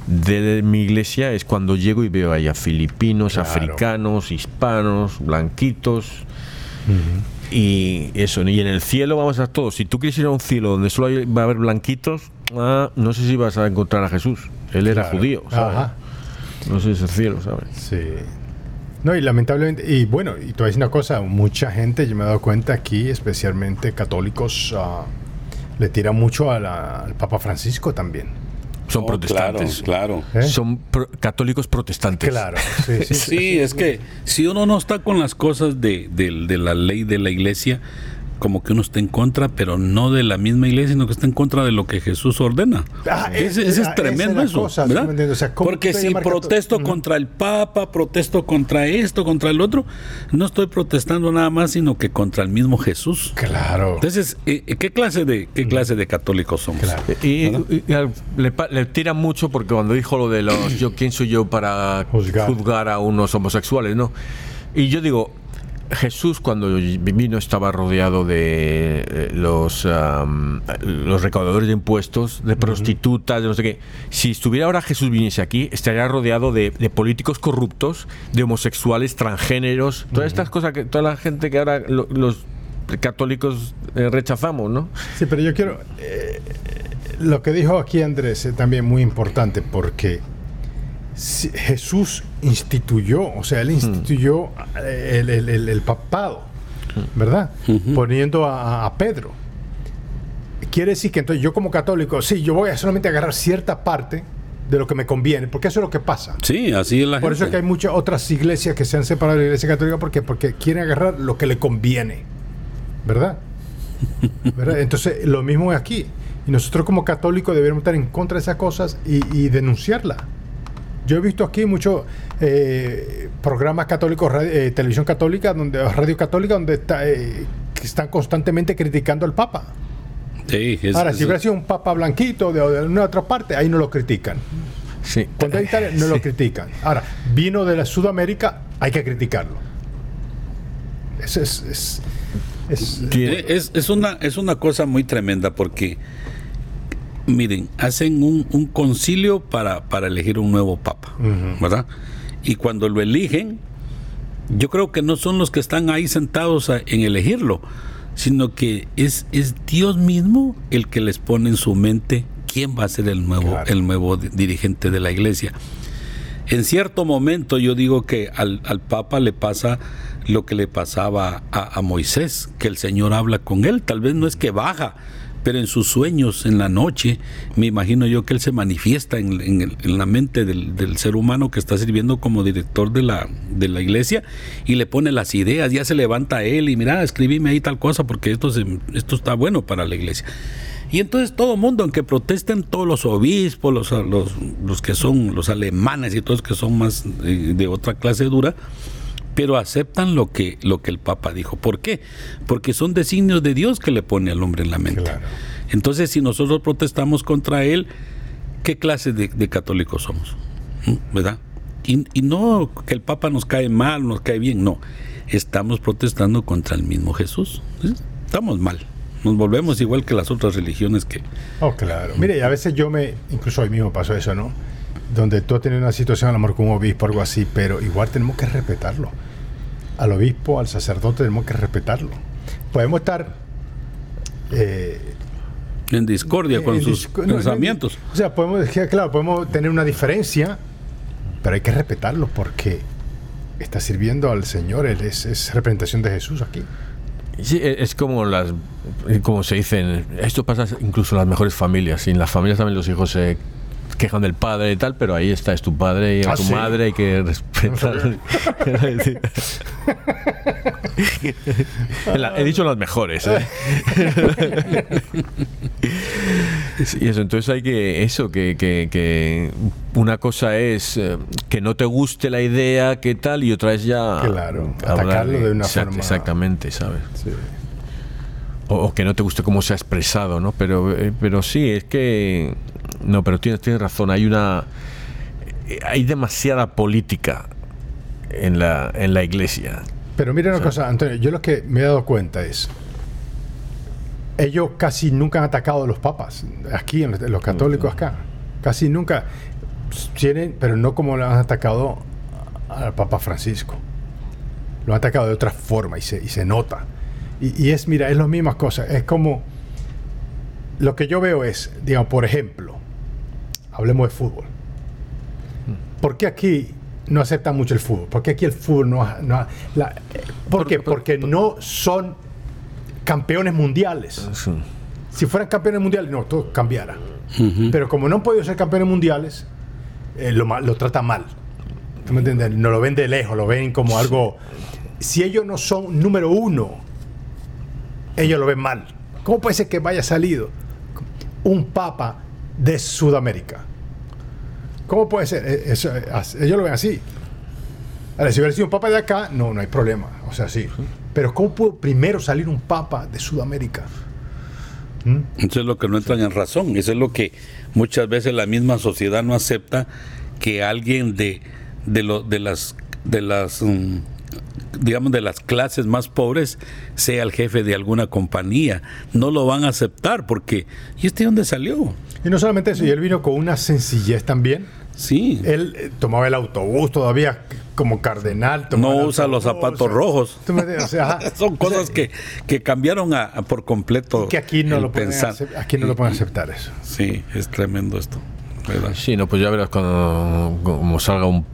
de mi iglesia es cuando llego y veo ahí a filipinos, Claro. africanos, hispanos, blanquitos. Y eso, y en el cielo vamos a estar todos. Si tú quieres ir a un cielo donde solo hay- va a haber blanquitos, ah, no sé si vas a encontrar a Jesús. Él era Claro. judío, ¿sabes? Ajá. No sé si es el cielo, ¿sabes? Sí. No, y lamentablemente, y bueno, y te voy a decir una cosa, mucha gente, yo me he dado cuenta aquí, especialmente católicos, ah, le tiran mucho a la- al Papa Francisco también. Son Oh, protestantes. Claro, claro. ¿eh? Son pro- católicos protestantes. Claro, sí, sí. Sí, es que si uno no está con las cosas de, de- de la ley de la iglesia, como que uno está en contra, pero no de la misma iglesia, sino que está en contra de lo que Jesús ordena. Ah, ese, es- ese es tremendo esa es la eso. cosa, ¿sí ¿verdad? me entiendes? O sea, ¿cómo Porque si protesto contra el Papa, protesto contra esto, contra el otro, no estoy protestando nada más, sino que contra el mismo Jesús. Claro. Entonces, eh, ¿qué clase de qué clase de católicos somos? Claro. Y, y- le tira mucho porque cuando dijo lo de los yo quién soy yo para Juzgar. juzgar, a unos homosexuales, ¿no? Y yo digo, Jesús cuando vino estaba rodeado de eh, los los recaudadores de impuestos, de prostitutas, de no sé qué. Si estuviera ahora Jesús viniese aquí, estaría rodeado de, de políticos corruptos, de homosexuales, transgéneros, todas estas cosas que toda la gente que ahora lo- los católicos eh, rechazamos, ¿no? Sí, pero yo quiero. eh, lo que dijo aquí Andrés es también muy importante porque Jesús instituyó, o sea, él instituyó eh, el, el- el- el papado, ¿verdad? Poniendo a, a Pedro. Quiere decir que entonces yo como católico, sí, yo voy a solamente agarrar cierta parte de lo que me conviene, porque eso es lo que pasa. Sí, así es la Por eso es que hay muchas otras iglesias que se han separado de la iglesia católica porque, porque quieren agarrar lo que le conviene. ¿Verdad? ¿Verdad? Entonces, lo mismo es aquí. Y nosotros como católicos deberíamos estar en contra de esas cosas y, y denunciarlas. Yo he visto aquí muchos eh, programas católicos, radio- eh, televisión católica, donde, radio católica, donde está, eh, que están constantemente criticando al Papa. Sí, es- Ahora, es- si hubiera sido un Papa blanquito de, de una otra parte, ahí no lo critican. Sí. Cuando hay Italia, no lo critican. Ahora, vino de la Sudamérica, hay que criticarlo. Es. es, es- Tiene- Es, es una, es una cosa muy tremenda porque, miren, hacen un, un concilio para, para elegir un nuevo papa, ¿verdad? Y cuando lo eligen, yo creo que no son los que están ahí sentados a- en elegirlo, sino que es, es Dios mismo el que les pone en su mente quién va a ser el nuevo, Claro. el nuevo di- dirigente de la iglesia. En cierto momento yo digo que al, al Papa le pasa lo que le pasaba a, a Moisés, que el Señor habla con él, tal vez no es que baja, pero en sus sueños, en la noche, me imagino yo que él se manifiesta en, la mente del, ser humano que está sirviendo como director de la, iglesia y le pone las ideas, ya se levanta él y mira, escribime ahí tal cosa porque esto, se- está bueno para la iglesia. Y entonces todo mundo, aunque protesten todos los obispos, los, los, los que son los alemanes y todos que son más eh, de otra clase dura, pero aceptan lo que, lo que el Papa dijo. ¿Por qué? Porque son designios de Dios que le pone al hombre en la mente. Claro. Entonces, si nosotros protestamos contra él, ¿qué clase de, de católicos somos? ¿Mm? ¿Verdad? Y, y no que el Papa nos cae mal, nos cae bien, no. Estamos protestando contra el mismo Jesús. Estamos mal. Nos volvemos igual que las otras religiones que... Oh, claro. Mire, a veces yo me. Incluso hoy mismo pasó eso, ¿no? Donde tú has tenido una situación, a lo mejor con un obispo o algo así, pero igual tenemos que respetarlo. Al obispo, al sacerdote, tenemos que respetarlo. Podemos estar. eh, En discordia con en sus discu- no, no, pensamientos. o sea, podemos decir, claro, podemos tener una diferencia, pero hay que respetarlo porque está sirviendo al Señor, Él es, es representación de Jesús aquí. Sí, e- es como las como se dicen, esto pasa incluso en las mejores familias, y en las familias también los hijos se quejan del padre y tal, pero ahí está, es tu padre y Ah, tu sí. madre, hay que respetar. He dicho las mejores. ¿eh? Y eso, entonces hay que, eso, que, que- que una cosa es eh, que no te guste la idea, que tal, y otra es ya... Claro, atacarlo de una exact- forma- Exactamente, ¿sabes? Sí. O, o que no te guste cómo se ha expresado, ¿no? Pero, eh, pero sí, es que... No, pero tienes, tienes razón, hay una... eh, Hay demasiada política en la, en la iglesia. Pero mira una cosa, Antonio, yo lo que me he dado cuenta es, ellos casi nunca han atacado a los papas, aquí, en los, en los católicos acá, casi nunca tienen, pero no como lo han atacado al Papa Francisco. Lo han atacado de otra forma y se, y se nota. Y, y es, mira, es las mismas cosas, es como, lo que yo veo es, digamos, por ejemplo, hablemos de fútbol. ¿Por qué aquí no aceptan mucho el fútbol? ¿Por qué aquí el fútbol no... la- eh, ¿Por qué? Porque no son campeones mundiales. Sí. Si fueran campeones mundiales, no, todo cambiara. Pero como no han podido ser campeones mundiales, eh, lo tratan mal. ¿Tú me entiendes? No lo ven de lejos, lo ven como algo... Si ellos no son número uno, ellos lo ven mal. ¿Cómo puede ser que vaya salido un papa de Sudamérica? ¿Cómo puede ser? Eh, eso, eh, ellos lo ven así. Ahora, si hubiera sido un papa de acá, no, no hay problema. O sea, sí. Pero ¿cómo pudo primero salir un papa de Sudamérica? ¿Mm? Eso es lo que no entran en razón. Eso es lo que muchas veces la misma sociedad no acepta que alguien de, de, lo, de las, de las mm, digamos, de las clases más pobres sea el jefe de alguna compañía. No lo van a aceptar porque, ¿y este dónde salió? Y no solamente eso, y él vino con una sencillez también. Sí. Él eh, tomaba el autobús todavía como cardenal. No usa los zapatos rojos. Son cosas que, que cambiaron a, por completo. Que aquí no, lo pueden, aquí no lo pueden aceptar eso. Sí, es tremendo esto. Sí, no, pues ya verás cuando como salga un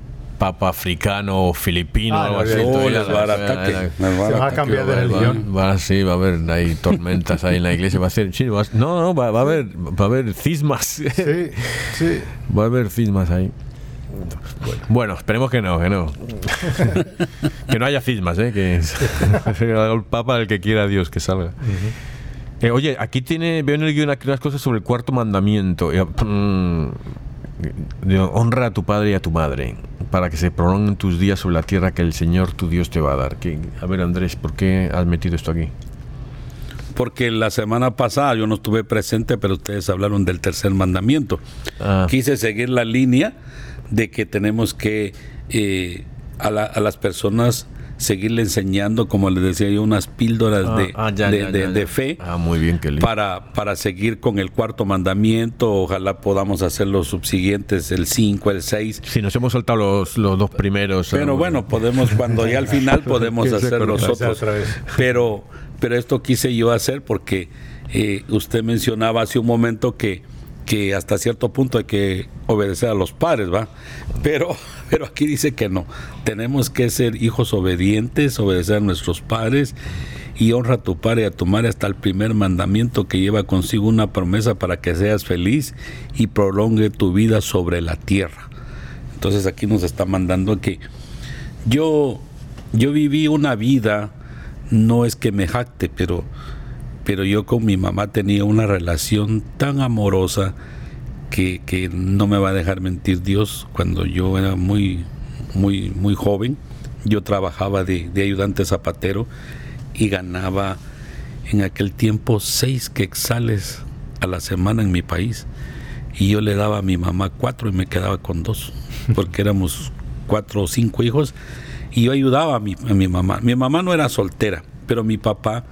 papa africano o filipino ah, algo así. Se va a cambiar de religión. Va, sí, va a haber hay tormentas ahí en la iglesia. Va a ser, sí, va, no, no, va, a haber, va a haber cismas. Sí, sí. Va a haber cismas ahí. Bueno, esperemos que no, que no. que no haya cismas, ¿eh? Que el Papa el que quiera Dios que salga. Eh, oye, aquí tiene, veo en el guion aquí unas cosas sobre el cuarto mandamiento. Eh, mm, honra a tu padre y a tu madre para que se prolonguen tus días sobre la tierra que el Señor tu Dios te va a dar. Que, a ver, Andrés, ¿por qué has metido esto aquí? Porque la semana pasada yo no estuve presente, pero ustedes hablaron del tercer mandamiento. Ah. Quise seguir la línea de que tenemos que eh, a, a las personas seguirle enseñando, como les decía yo, unas píldoras ah, de, ah, fe ah, muy bien, para, para seguir con el cuarto mandamiento. Ojalá podamos hacer los subsiguientes, el 5, el 6. Si nos hemos saltado los, los dos primeros. Pero bueno, podemos, cuando ya al final podemos hacer los otros. Pero, pero esto quise yo hacer porque eh, usted mencionaba hace un momento que que hasta cierto punto hay que obedecer a los padres, ¿va? Pero, pero aquí dice que no. Tenemos que ser hijos obedientes, obedecer a nuestros padres y honra a tu padre y a tu madre hasta el primer mandamiento que lleva consigo una promesa para que seas feliz y prolongue tu vida sobre la tierra. Entonces aquí nos está mandando que yo, yo viví una vida, no es que me jacte, pero pero yo con mi mamá tenía una relación tan amorosa que, no me va a dejar mentir Dios. Cuando yo era muy, muy, muy joven, yo trabajaba de, ayudante zapatero y ganaba en aquel tiempo seis quexales a la semana en mi país. Y yo le daba a mi mamá cuatro y me quedaba con dos, porque éramos cuatro o cinco hijos. Y yo ayudaba a mi, a mi mamá. Mi mamá no era soltera, pero mi papá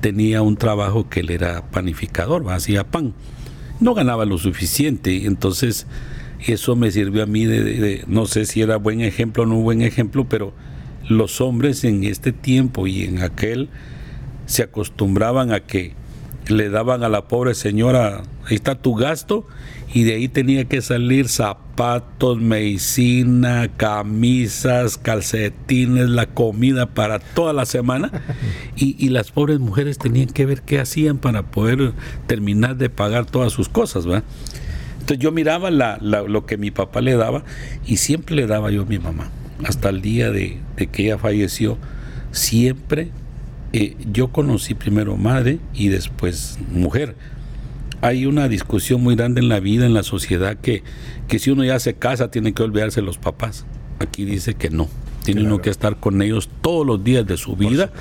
tenía un trabajo que él era panificador, hacía pan. No ganaba lo suficiente, entonces eso me sirvió a mí de, no sé si era buen ejemplo o no buen ejemplo, pero los hombres en este tiempo y en aquel se acostumbraban a que le daban a la pobre señora, ahí está tu gasto, y de ahí tenía que salir zapatos, medicina, camisas, calcetines, la comida para toda la semana. Y, las pobres mujeres tenían que ver qué hacían para poder terminar de pagar todas sus cosas, ¿verdad? Entonces yo miraba lo que mi papá le daba y siempre le daba yo a mi mamá. Hasta el día de, que ella falleció, siempre eh, yo conocí primero madre y después mujer hay una discusión muy grande en la vida, en la sociedad, que, que si uno ya se casa tiene que olvidarse de los papás. Aquí dice que no. Tiene uno que estar con ellos todos los días de su vida.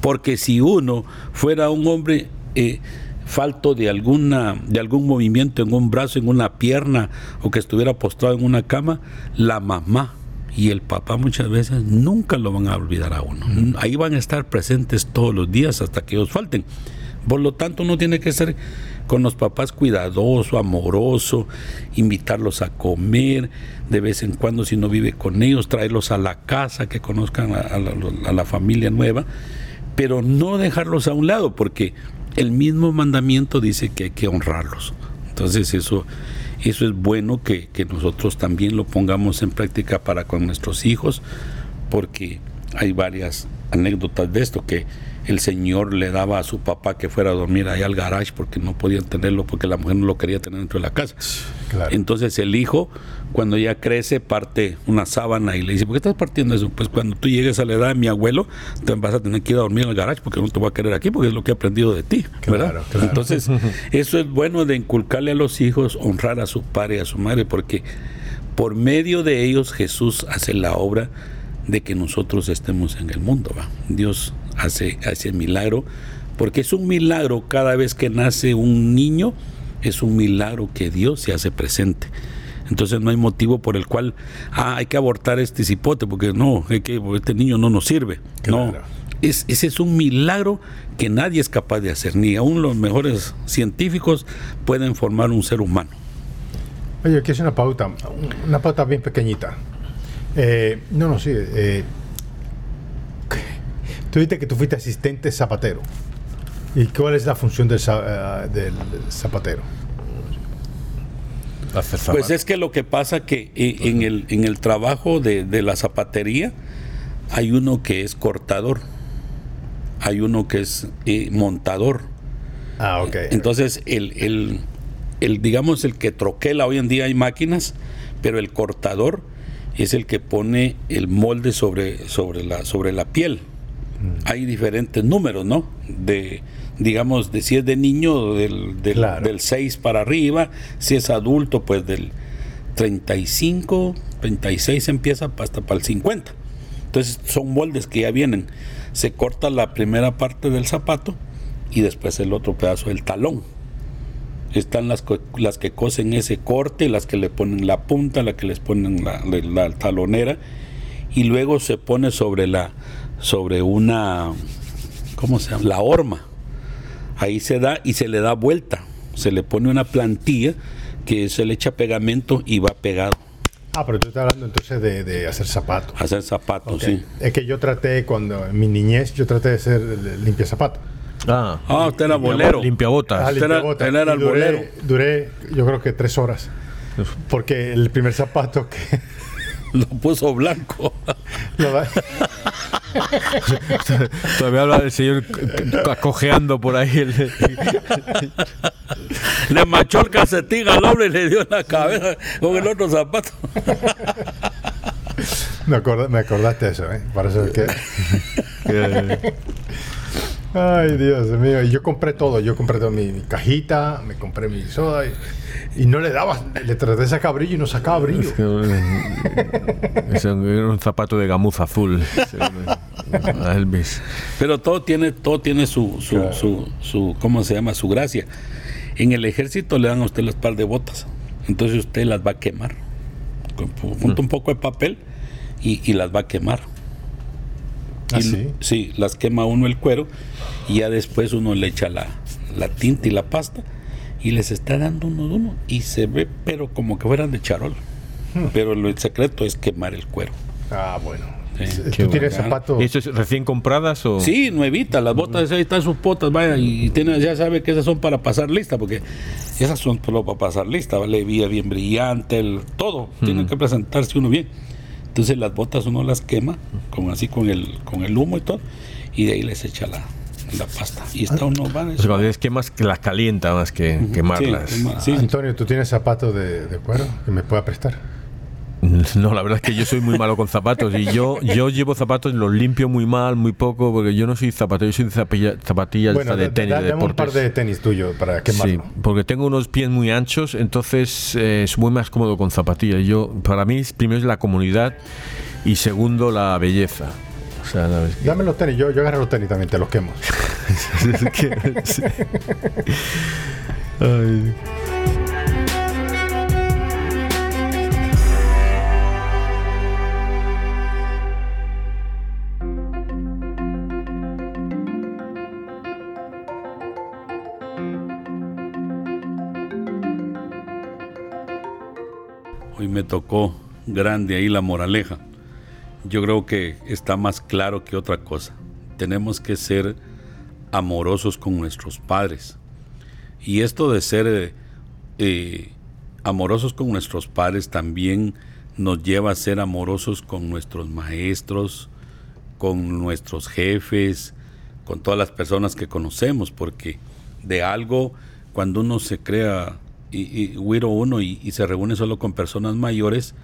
porque si uno fuera un hombre eh, falto de alguna de algún movimiento en un brazo, en una pierna o que estuviera postrado en una cama, la mamá y el papá muchas veces nunca lo van a olvidar a uno. Ahí van a estar presentes todos los días hasta que ellos falten. Por lo tanto, uno tiene que ser con los papás cuidadoso, amoroso, invitarlos a comer, de vez en cuando si no vive con ellos, traerlos a la casa, que conozcan a, la, familia nueva, pero no dejarlos a un lado, porque el mismo mandamiento dice que hay que honrarlos. Entonces eso, eso es bueno que, que nosotros también lo pongamos en práctica para con nuestros hijos, porque hay varias anécdotas de esto que el señor le daba a su papá que fuera a dormir allá al garage porque no podían tenerlo porque la mujer no lo quería tener dentro de la casa. Entonces el hijo, cuando ya crece, parte una sábana y le dice, ¿por qué estás partiendo eso? Pues cuando tú llegues a la edad de mi abuelo, te vas a tener que ir a dormir al garage porque no te voy a querer aquí porque es lo que he aprendido de ti. ¿verdad? Entonces, eso es bueno de inculcarle a los hijos, honrar a su padre y a su madre, porque por medio de ellos Jesús hace la obra de que nosotros estemos en el mundo. ¿va? Dios hace, hace milagro, porque es un milagro cada vez que nace un niño, es un milagro que Dios se hace presente. Entonces no hay motivo por el cual ah, hay que abortar este cipote, porque no, que, este niño no nos sirve. No, es, ese es un milagro que nadie es capaz de hacer, ni aún los mejores científicos pueden formar un ser humano. Oye, aquí es una pauta, una pauta bien pequeñita. Eh, no, no, sí. Eh, tú dijiste que tú fuiste asistente zapatero. ¿Y cuál es la función del, eh, zapatero? Pues es que lo que pasa que en el, en el trabajo de, la zapatería hay uno que es cortador, hay uno que es montador. Ah, ok. Entonces, el, el, el, digamos, el que troquela, hoy en día hay máquinas, pero el cortador es el que pone el molde sobre, sobre, la, sobre la piel. Mm. Hay diferentes números, ¿no? De, digamos, de si es de niño, del, del, 6 para arriba, si es adulto, pues del 35, 36 empieza hasta para el 50. Entonces son moldes que ya vienen. Se corta la primera parte del zapato y después el otro pedazo del talón están las, las que cosen ese corte, las que le ponen la punta, las que les ponen la, talonera y luego se pone sobre la sobre una ¿cómo se llama? la horma. Ahí se da y se le da vuelta. Se le pone una plantilla que se le echa pegamento y va pegado. Ah, pero tú estás hablando entonces de, hacer zapatos. Hacer zapatos, sí. Es que yo traté, cuando en mi niñez, yo traté de hacer limpia zapatos. Ah, ah usted era bolero. Limpia botas. Ah, limpia botas. era el bolero. Duré, yo creo que tres horas. Porque el primer zapato que. Lo puso blanco. Todavía habla del señor cojeando por ahí. le machó el calcetín al hombre y le dio en la cabeza con el otro zapato. me, me acordaste de eso, ¿eh? Parece que. Ay, Dios mío. Y yo compré todo. Yo compré toda mi, cajita, me compré mi soda y, no le daba. Le traté de sacar brillo y no sacaba brillo. Es, un zapato de gamuza azul. Elvis. Pero todo tiene, todo tiene su, su, su, ¿cómo se llama? Su gracia. En el ejército le dan a usted las par de botas. Entonces usted las va a quemar. Junta un poco de papel y, y las va a quemar. ¿Ah, sí? sí, las quema uno el cuero y ya después uno le echa la, tinta y la pasta y les está dando uno de uno y se ve pero como que fueran de charol. Hmm. Pero el secreto es quemar el cuero. Ah, bueno. ¿Tú tienes zapatos? ¿Y es recién compradas o...? Sí, nuevita, las botas, ahí están sus botas, vaya, y tiene, ya sabe que esas son para pasar lista, porque esas son solo para pasar lista, ¿vale? Vía bien brillante, el, todo, tiene que presentarse uno bien. Entonces las botas uno las quema, con así con el, con el humo y todo, y de ahí les echa la, la pasta. Y está uno va. Sea, cuando quemas, que las calienta más que quemarlas. Sí, Antonio, ¿tú tienes zapatos de, de cuero que me pueda prestar? No, la verdad es que yo soy muy malo con zapatos y yo yo llevo zapatos y los limpio muy mal, muy poco, porque yo no soy zapatero, yo soy zapatilla, zapatillas de tenis, de un par de tenis tuyo para quemarlo. Sí, porque tengo unos pies muy anchos, entonces eh, soy muy más cómodo con zapatillas. Yo, para mí, primero es la comunidad y segundo la belleza. O sea, Dame los tenis, yo, yo agarro los tenis también, te los quemo. Ay. Me tocó grande ahí la moraleja. Yo creo que está más claro que otra cosa. Tenemos que ser amorosos con nuestros padres. Y esto de ser eh, eh, amorosos con nuestros padres también nos lleva a ser amorosos con nuestros maestros, con nuestros jefes, con todas las personas que conocemos, porque de algo, cuando uno se crea y, uno y, se reúne solo con personas mayores,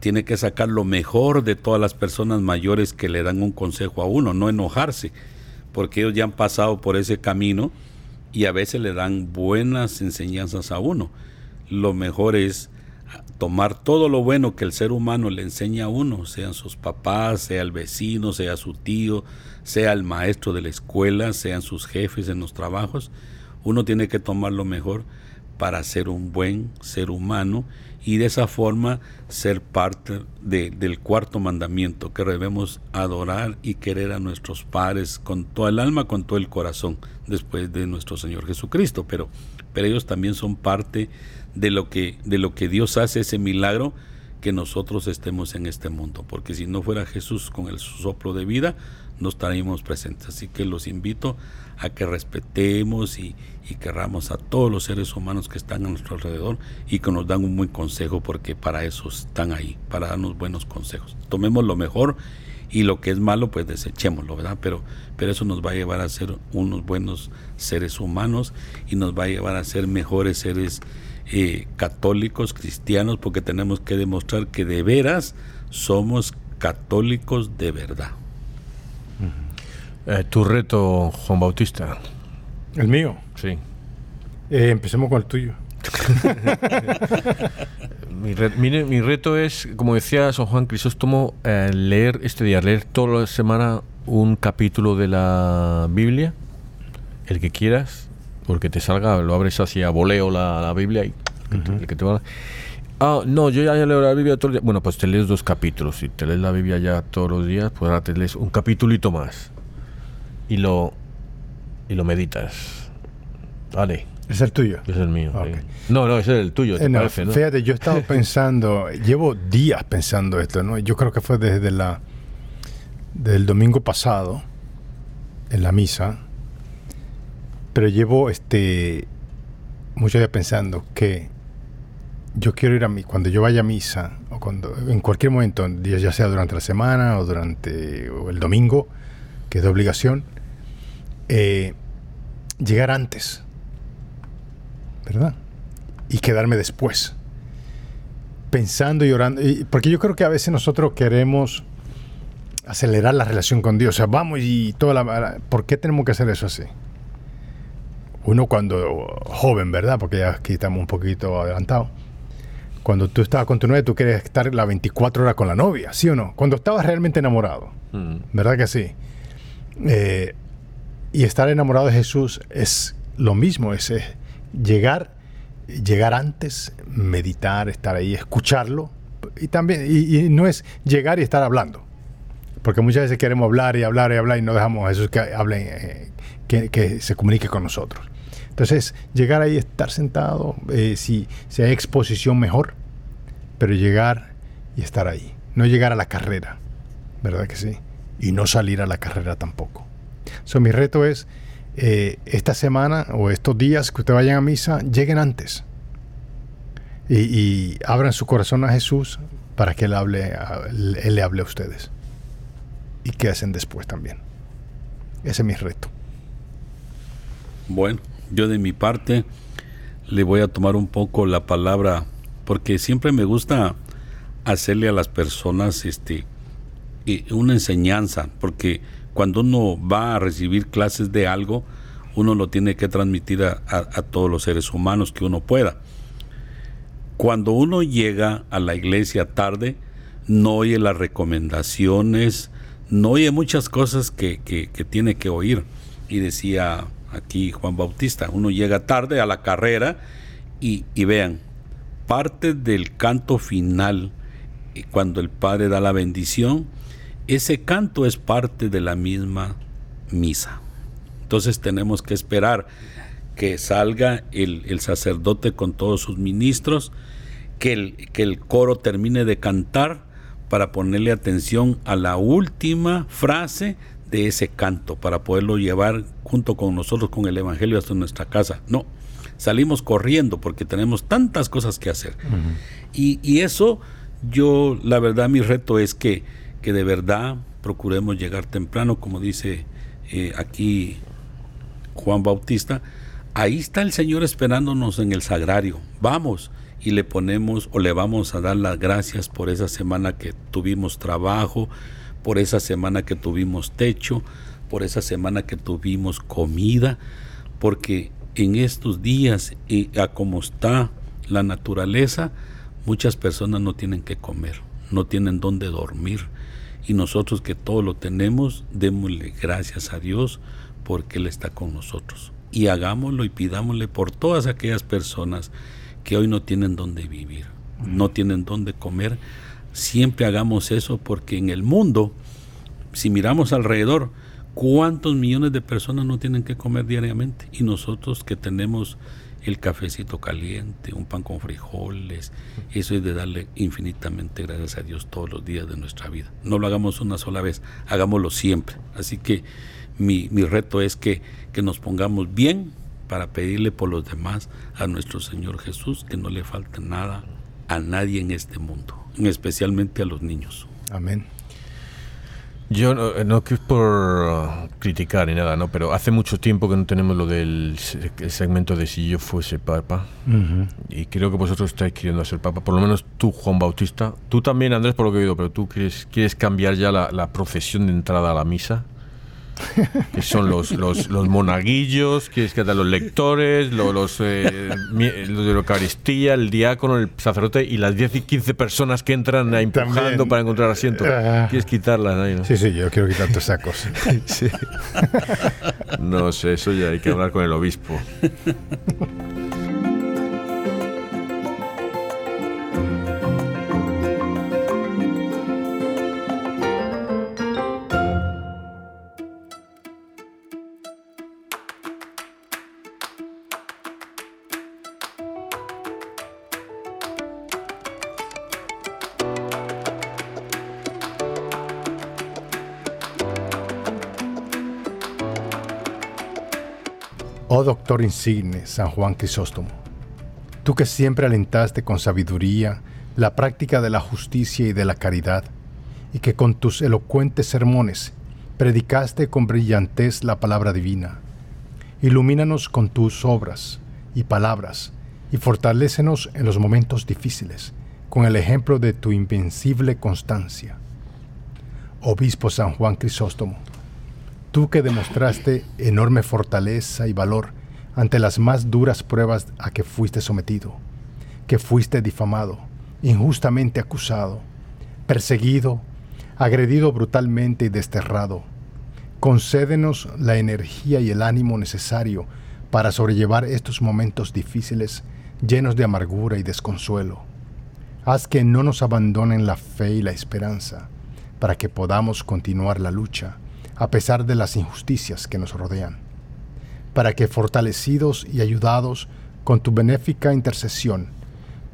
tiene que sacar lo mejor de todas las personas mayores que le dan un consejo a uno, no enojarse, porque ellos ya han pasado por ese camino y a veces le dan buenas enseñanzas a uno. Lo mejor es tomar todo lo bueno que el ser humano le enseña a uno, sean sus papás, sea el vecino, sea su tío, sea el maestro de la escuela, sean sus jefes en los trabajos, uno tiene que tomar lo mejor para ser un buen ser humano y de esa forma ser parte del cuarto mandamiento, que debemos adorar y querer a nuestros padres con toda el alma, con todo el corazón, después de nuestro Señor Jesucristo. Pero, pero ellos también son parte de lo, que, de lo que Dios hace, ese milagro que nosotros estemos en este mundo, porque si no fuera Jesús con el soplo de vida, no estaríamos presentes. Así que los invito a que respetemos y, y querramos a todos los seres humanos que están a nuestro alrededor y que nos dan un buen consejo, porque para eso están ahí, para darnos buenos consejos. Tomemos lo mejor y lo que es malo, pues desechémoslo, ¿verdad? Pero, pero eso nos va a llevar a ser unos buenos seres humanos y nos va a llevar a ser mejores seres eh, católicos, cristianos, porque tenemos que demostrar que de veras somos católicos de verdad. Eh, tu reto, Juan Bautista. ¿El mío? Sí. Eh, empecemos con el tuyo. mi, reto es, como decía San Juan Crisóstomo, eh, leer este día, leer toda la semana un capítulo de la Biblia, el que quieras, porque te salga, lo abres así a voleo la, Biblia y el que te va Ah, no, yo ya, leo la Biblia todos los días. Bueno, pues te lees dos capítulos. Si te lees la Biblia ya todos los días, pues ahora te lees un capítulito más y lo, y lo meditas. Vale. ¿Es el tuyo? Es el mío. No, no, ese es el tuyo, ¿te parece, no? Fíjate, yo he estado pensando, llevo días pensando esto, ¿no? Yo creo que fue desde la del domingo pasado, en la misa, pero llevo este muchos días pensando que yo quiero ir a mí, cuando yo vaya a misa, o cuando, en cualquier momento, ya sea durante la semana o durante el domingo, que es de obligación, eh, llegar antes, ¿verdad? Y quedarme después, pensando y orando. porque yo creo que a veces nosotros queremos acelerar la relación con Dios. O sea, vamos y toda la... ¿Por qué tenemos que hacer eso así? Uno cuando joven, ¿verdad? Porque ya aquí estamos un poquito adelantados. Cuando tú estabas con tu novia, tú querías estar las 24 horas con la novia, ¿sí o no? Cuando estabas realmente enamorado, mm. ¿verdad que sí? Eh, y estar enamorado de Jesús es lo mismo, es llegar, llegar antes, meditar, estar ahí, escucharlo. Y también, y, no es llegar y estar hablando. Porque muchas veces queremos hablar y hablar y hablar y no dejamos a Jesús que hable, eh, que, se comunique con nosotros. Entonces, llegar ahí, estar sentado, eh, si, si hay exposición mejor, pero llegar y estar ahí. No llegar a la carrera, ¿verdad que sí? Y no salir a la carrera tampoco. So, mi reto es, eh, esta semana o estos días que ustedes vayan a misa, lleguen antes. Y, abran su corazón a Jesús para que él, hable él le hable a ustedes. Y qué hacen después también. Ese es mi reto. Bueno, yo de mi parte le voy a tomar un poco la palabra porque siempre me gusta hacerle a las personas este una enseñanza, porque cuando uno va a recibir clases de algo, uno lo tiene que transmitir a, todos los seres humanos que uno pueda. Cuando uno llega a la iglesia tarde, no oye las recomendaciones, no oye muchas cosas que, tiene que oír. Y decía aquí Juan Bautista, uno llega tarde a la carrera y, y vean, parte del canto final, cuando el Padre da la bendición, ese canto es parte de la misma misa. Entonces tenemos que esperar que salga el, sacerdote con todos sus ministros, que el, que el coro termine de cantar para ponerle atención a la última frase de ese canto, para poderlo llevar junto con nosotros con el Evangelio hasta nuestra casa. No, salimos corriendo porque tenemos tantas cosas que hacer. y, y, eso, yo, la verdad, mi reto es que que de verdad procuremos llegar temprano, como dice eh, aquí Juan Bautista, ahí está el Señor esperándonos en el sagrario. Vamos y le ponemos o le vamos a dar las gracias por esa semana que tuvimos trabajo, por esa semana que tuvimos techo, por esa semana que tuvimos comida, porque en estos días y a como está la naturaleza, muchas personas no tienen que comer, no tienen dónde dormir. Y nosotros que todo lo tenemos, démosle gracias a Dios porque Él está con nosotros. Y hagámoslo y pidámosle por todas aquellas personas que hoy no tienen dónde vivir, no tienen dónde comer. Siempre hagamos eso porque en el mundo, si miramos alrededor, ¿cuántos millones de personas no tienen que comer diariamente? Y nosotros que tenemos el cafecito caliente, un pan con frijoles, eso es de darle infinitamente gracias a Dios todos los días de nuestra vida. No lo hagamos una sola vez, hagámoslo siempre. Así que mi, mi reto es que, que nos pongamos bien para pedirle por los demás a nuestro Señor Jesús que no le falte nada a nadie en este mundo, especialmente a los niños. Amén. Yo no, eh, no es por criticar ni nada, ¿no? Pero hace mucho tiempo que no tenemos lo del segmento de si yo fuese papa. Y creo que vosotros estáis queriendo ser papa. Por lo menos tú, Juan Bautista. Tú también, Andrés, por lo que he oído. Pero tú quieres, quieres cambiar ya la, la procesión de entrada a la misa que son los, los, los monaguillos, quieres que los lectores, los, los, eh, los, de la Eucaristía, el diácono, el sacerdote y las 10 y 15 personas que entran empujando para encontrar asiento. Uh, quieres quitarlas ahí, ¿no? Sí, sí, yo quiero quitar tus sacos. sí. No sé, eso ya hay que hablar con el obispo. Oh doctor insigne, San Juan Crisóstomo, tú que siempre alentaste con sabiduría la práctica de la justicia y de la caridad, y que con tus elocuentes sermones predicaste con brillantez la palabra divina, ilumínanos con tus obras y palabras, y fortalécenos en los momentos difíciles, con el ejemplo de tu invencible constancia. Obispo San Juan Crisóstomo, Tú que demostraste enorme fortaleza y valor ante las más duras pruebas a que fuiste sometido, que fuiste difamado, injustamente acusado, perseguido, agredido brutalmente y desterrado, concédenos la energía y el ánimo necesario para sobrellevar estos momentos difíciles llenos de amargura y desconsuelo. Haz que no nos abandonen la fe y la esperanza, para que podamos continuar la lucha a pesar de las injusticias que nos rodean, para que fortalecidos y ayudados con tu benéfica intercesión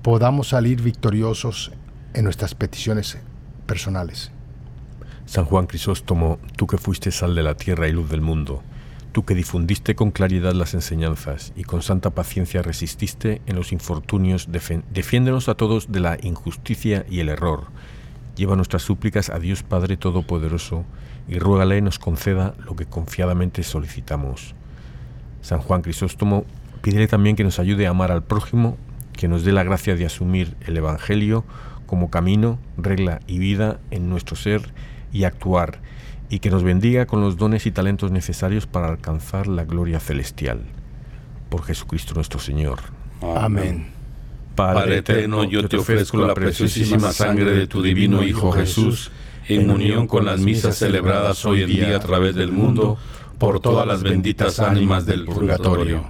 podamos salir victoriosos en nuestras peticiones personales. San Juan Crisóstomo, tú que fuiste sal de la tierra y luz del mundo, tú que difundiste con claridad las enseñanzas y con santa paciencia resististe en los infortunios, defiéndenos a todos de la injusticia y el error. Lleva nuestras súplicas a Dios Padre Todopoderoso, y ruégale nos conceda lo que confiadamente solicitamos. San Juan Crisóstomo, pídele también que nos ayude a amar al prójimo, que nos dé la gracia de asumir el Evangelio como camino, regla y vida en nuestro ser y actuar, y que nos bendiga con los dones y talentos necesarios para alcanzar la gloria celestial. Por Jesucristo nuestro Señor. Amén. Padre eterno, yo te ofrezco la preciosísima sangre de tu divino Hijo Jesús, en unión con las misas celebradas hoy en día a través del mundo, por todas las benditas ánimas del purgatorio.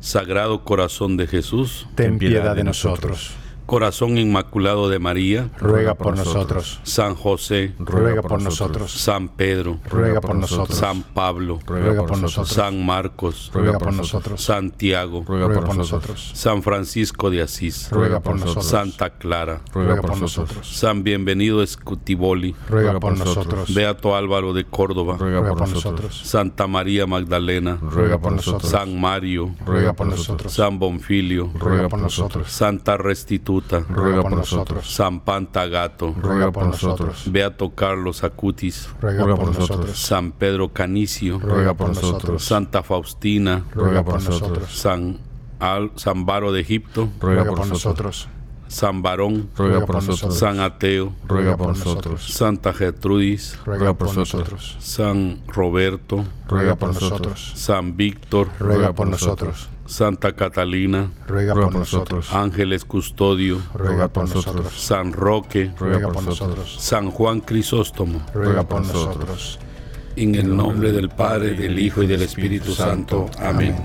Sagrado Corazón de Jesús, ten piedad de nosotros. Corazón Inmaculado de María, ruega por nosotros. San José, ruega por nosotros. San Pedro, ruega por nosotros. San Pablo, ruega por nosotros. San Marcos, ruega por nosotros. Santiago, ruega por nosotros. San Francisco de Asís, ruega por nosotros. Santa Clara, ruega por nosotros. San Bienvenido Escutiboli, ruega por nosotros. Beato Álvaro de Córdoba, ruega por nosotros. Santa María Magdalena, ruega por nosotros. San Mario, ruega por nosotros. San Bonfilio, ruega por nosotros. Santa Restituta, Maruta, ruega por nosotros. San Pantagato, ruega por nosotros. Beato Carlos Acutis, ruega por nosotros. San Pedro Canicio, ruega por nosotros. Santa Faustina, ruega por nosotros. San, Al, San Baro de Egipto, ruega por nosotros. San Barón, ruega por nosotros. San Ateo, ruega por nosotros. Santa Gertrudis, ruega por nosotros. San Roberto, ruega por nosotros. San Víctor, ruega por nosotros. Santa Catalina, ruega por nosotros. Ángeles Custodio, ruega por nosotros. San Roque, ruega por nosotros. San Juan Crisóstomo, ruega por nosotros. En el nombre del Padre, del Hijo y del Espíritu Santo. Amén.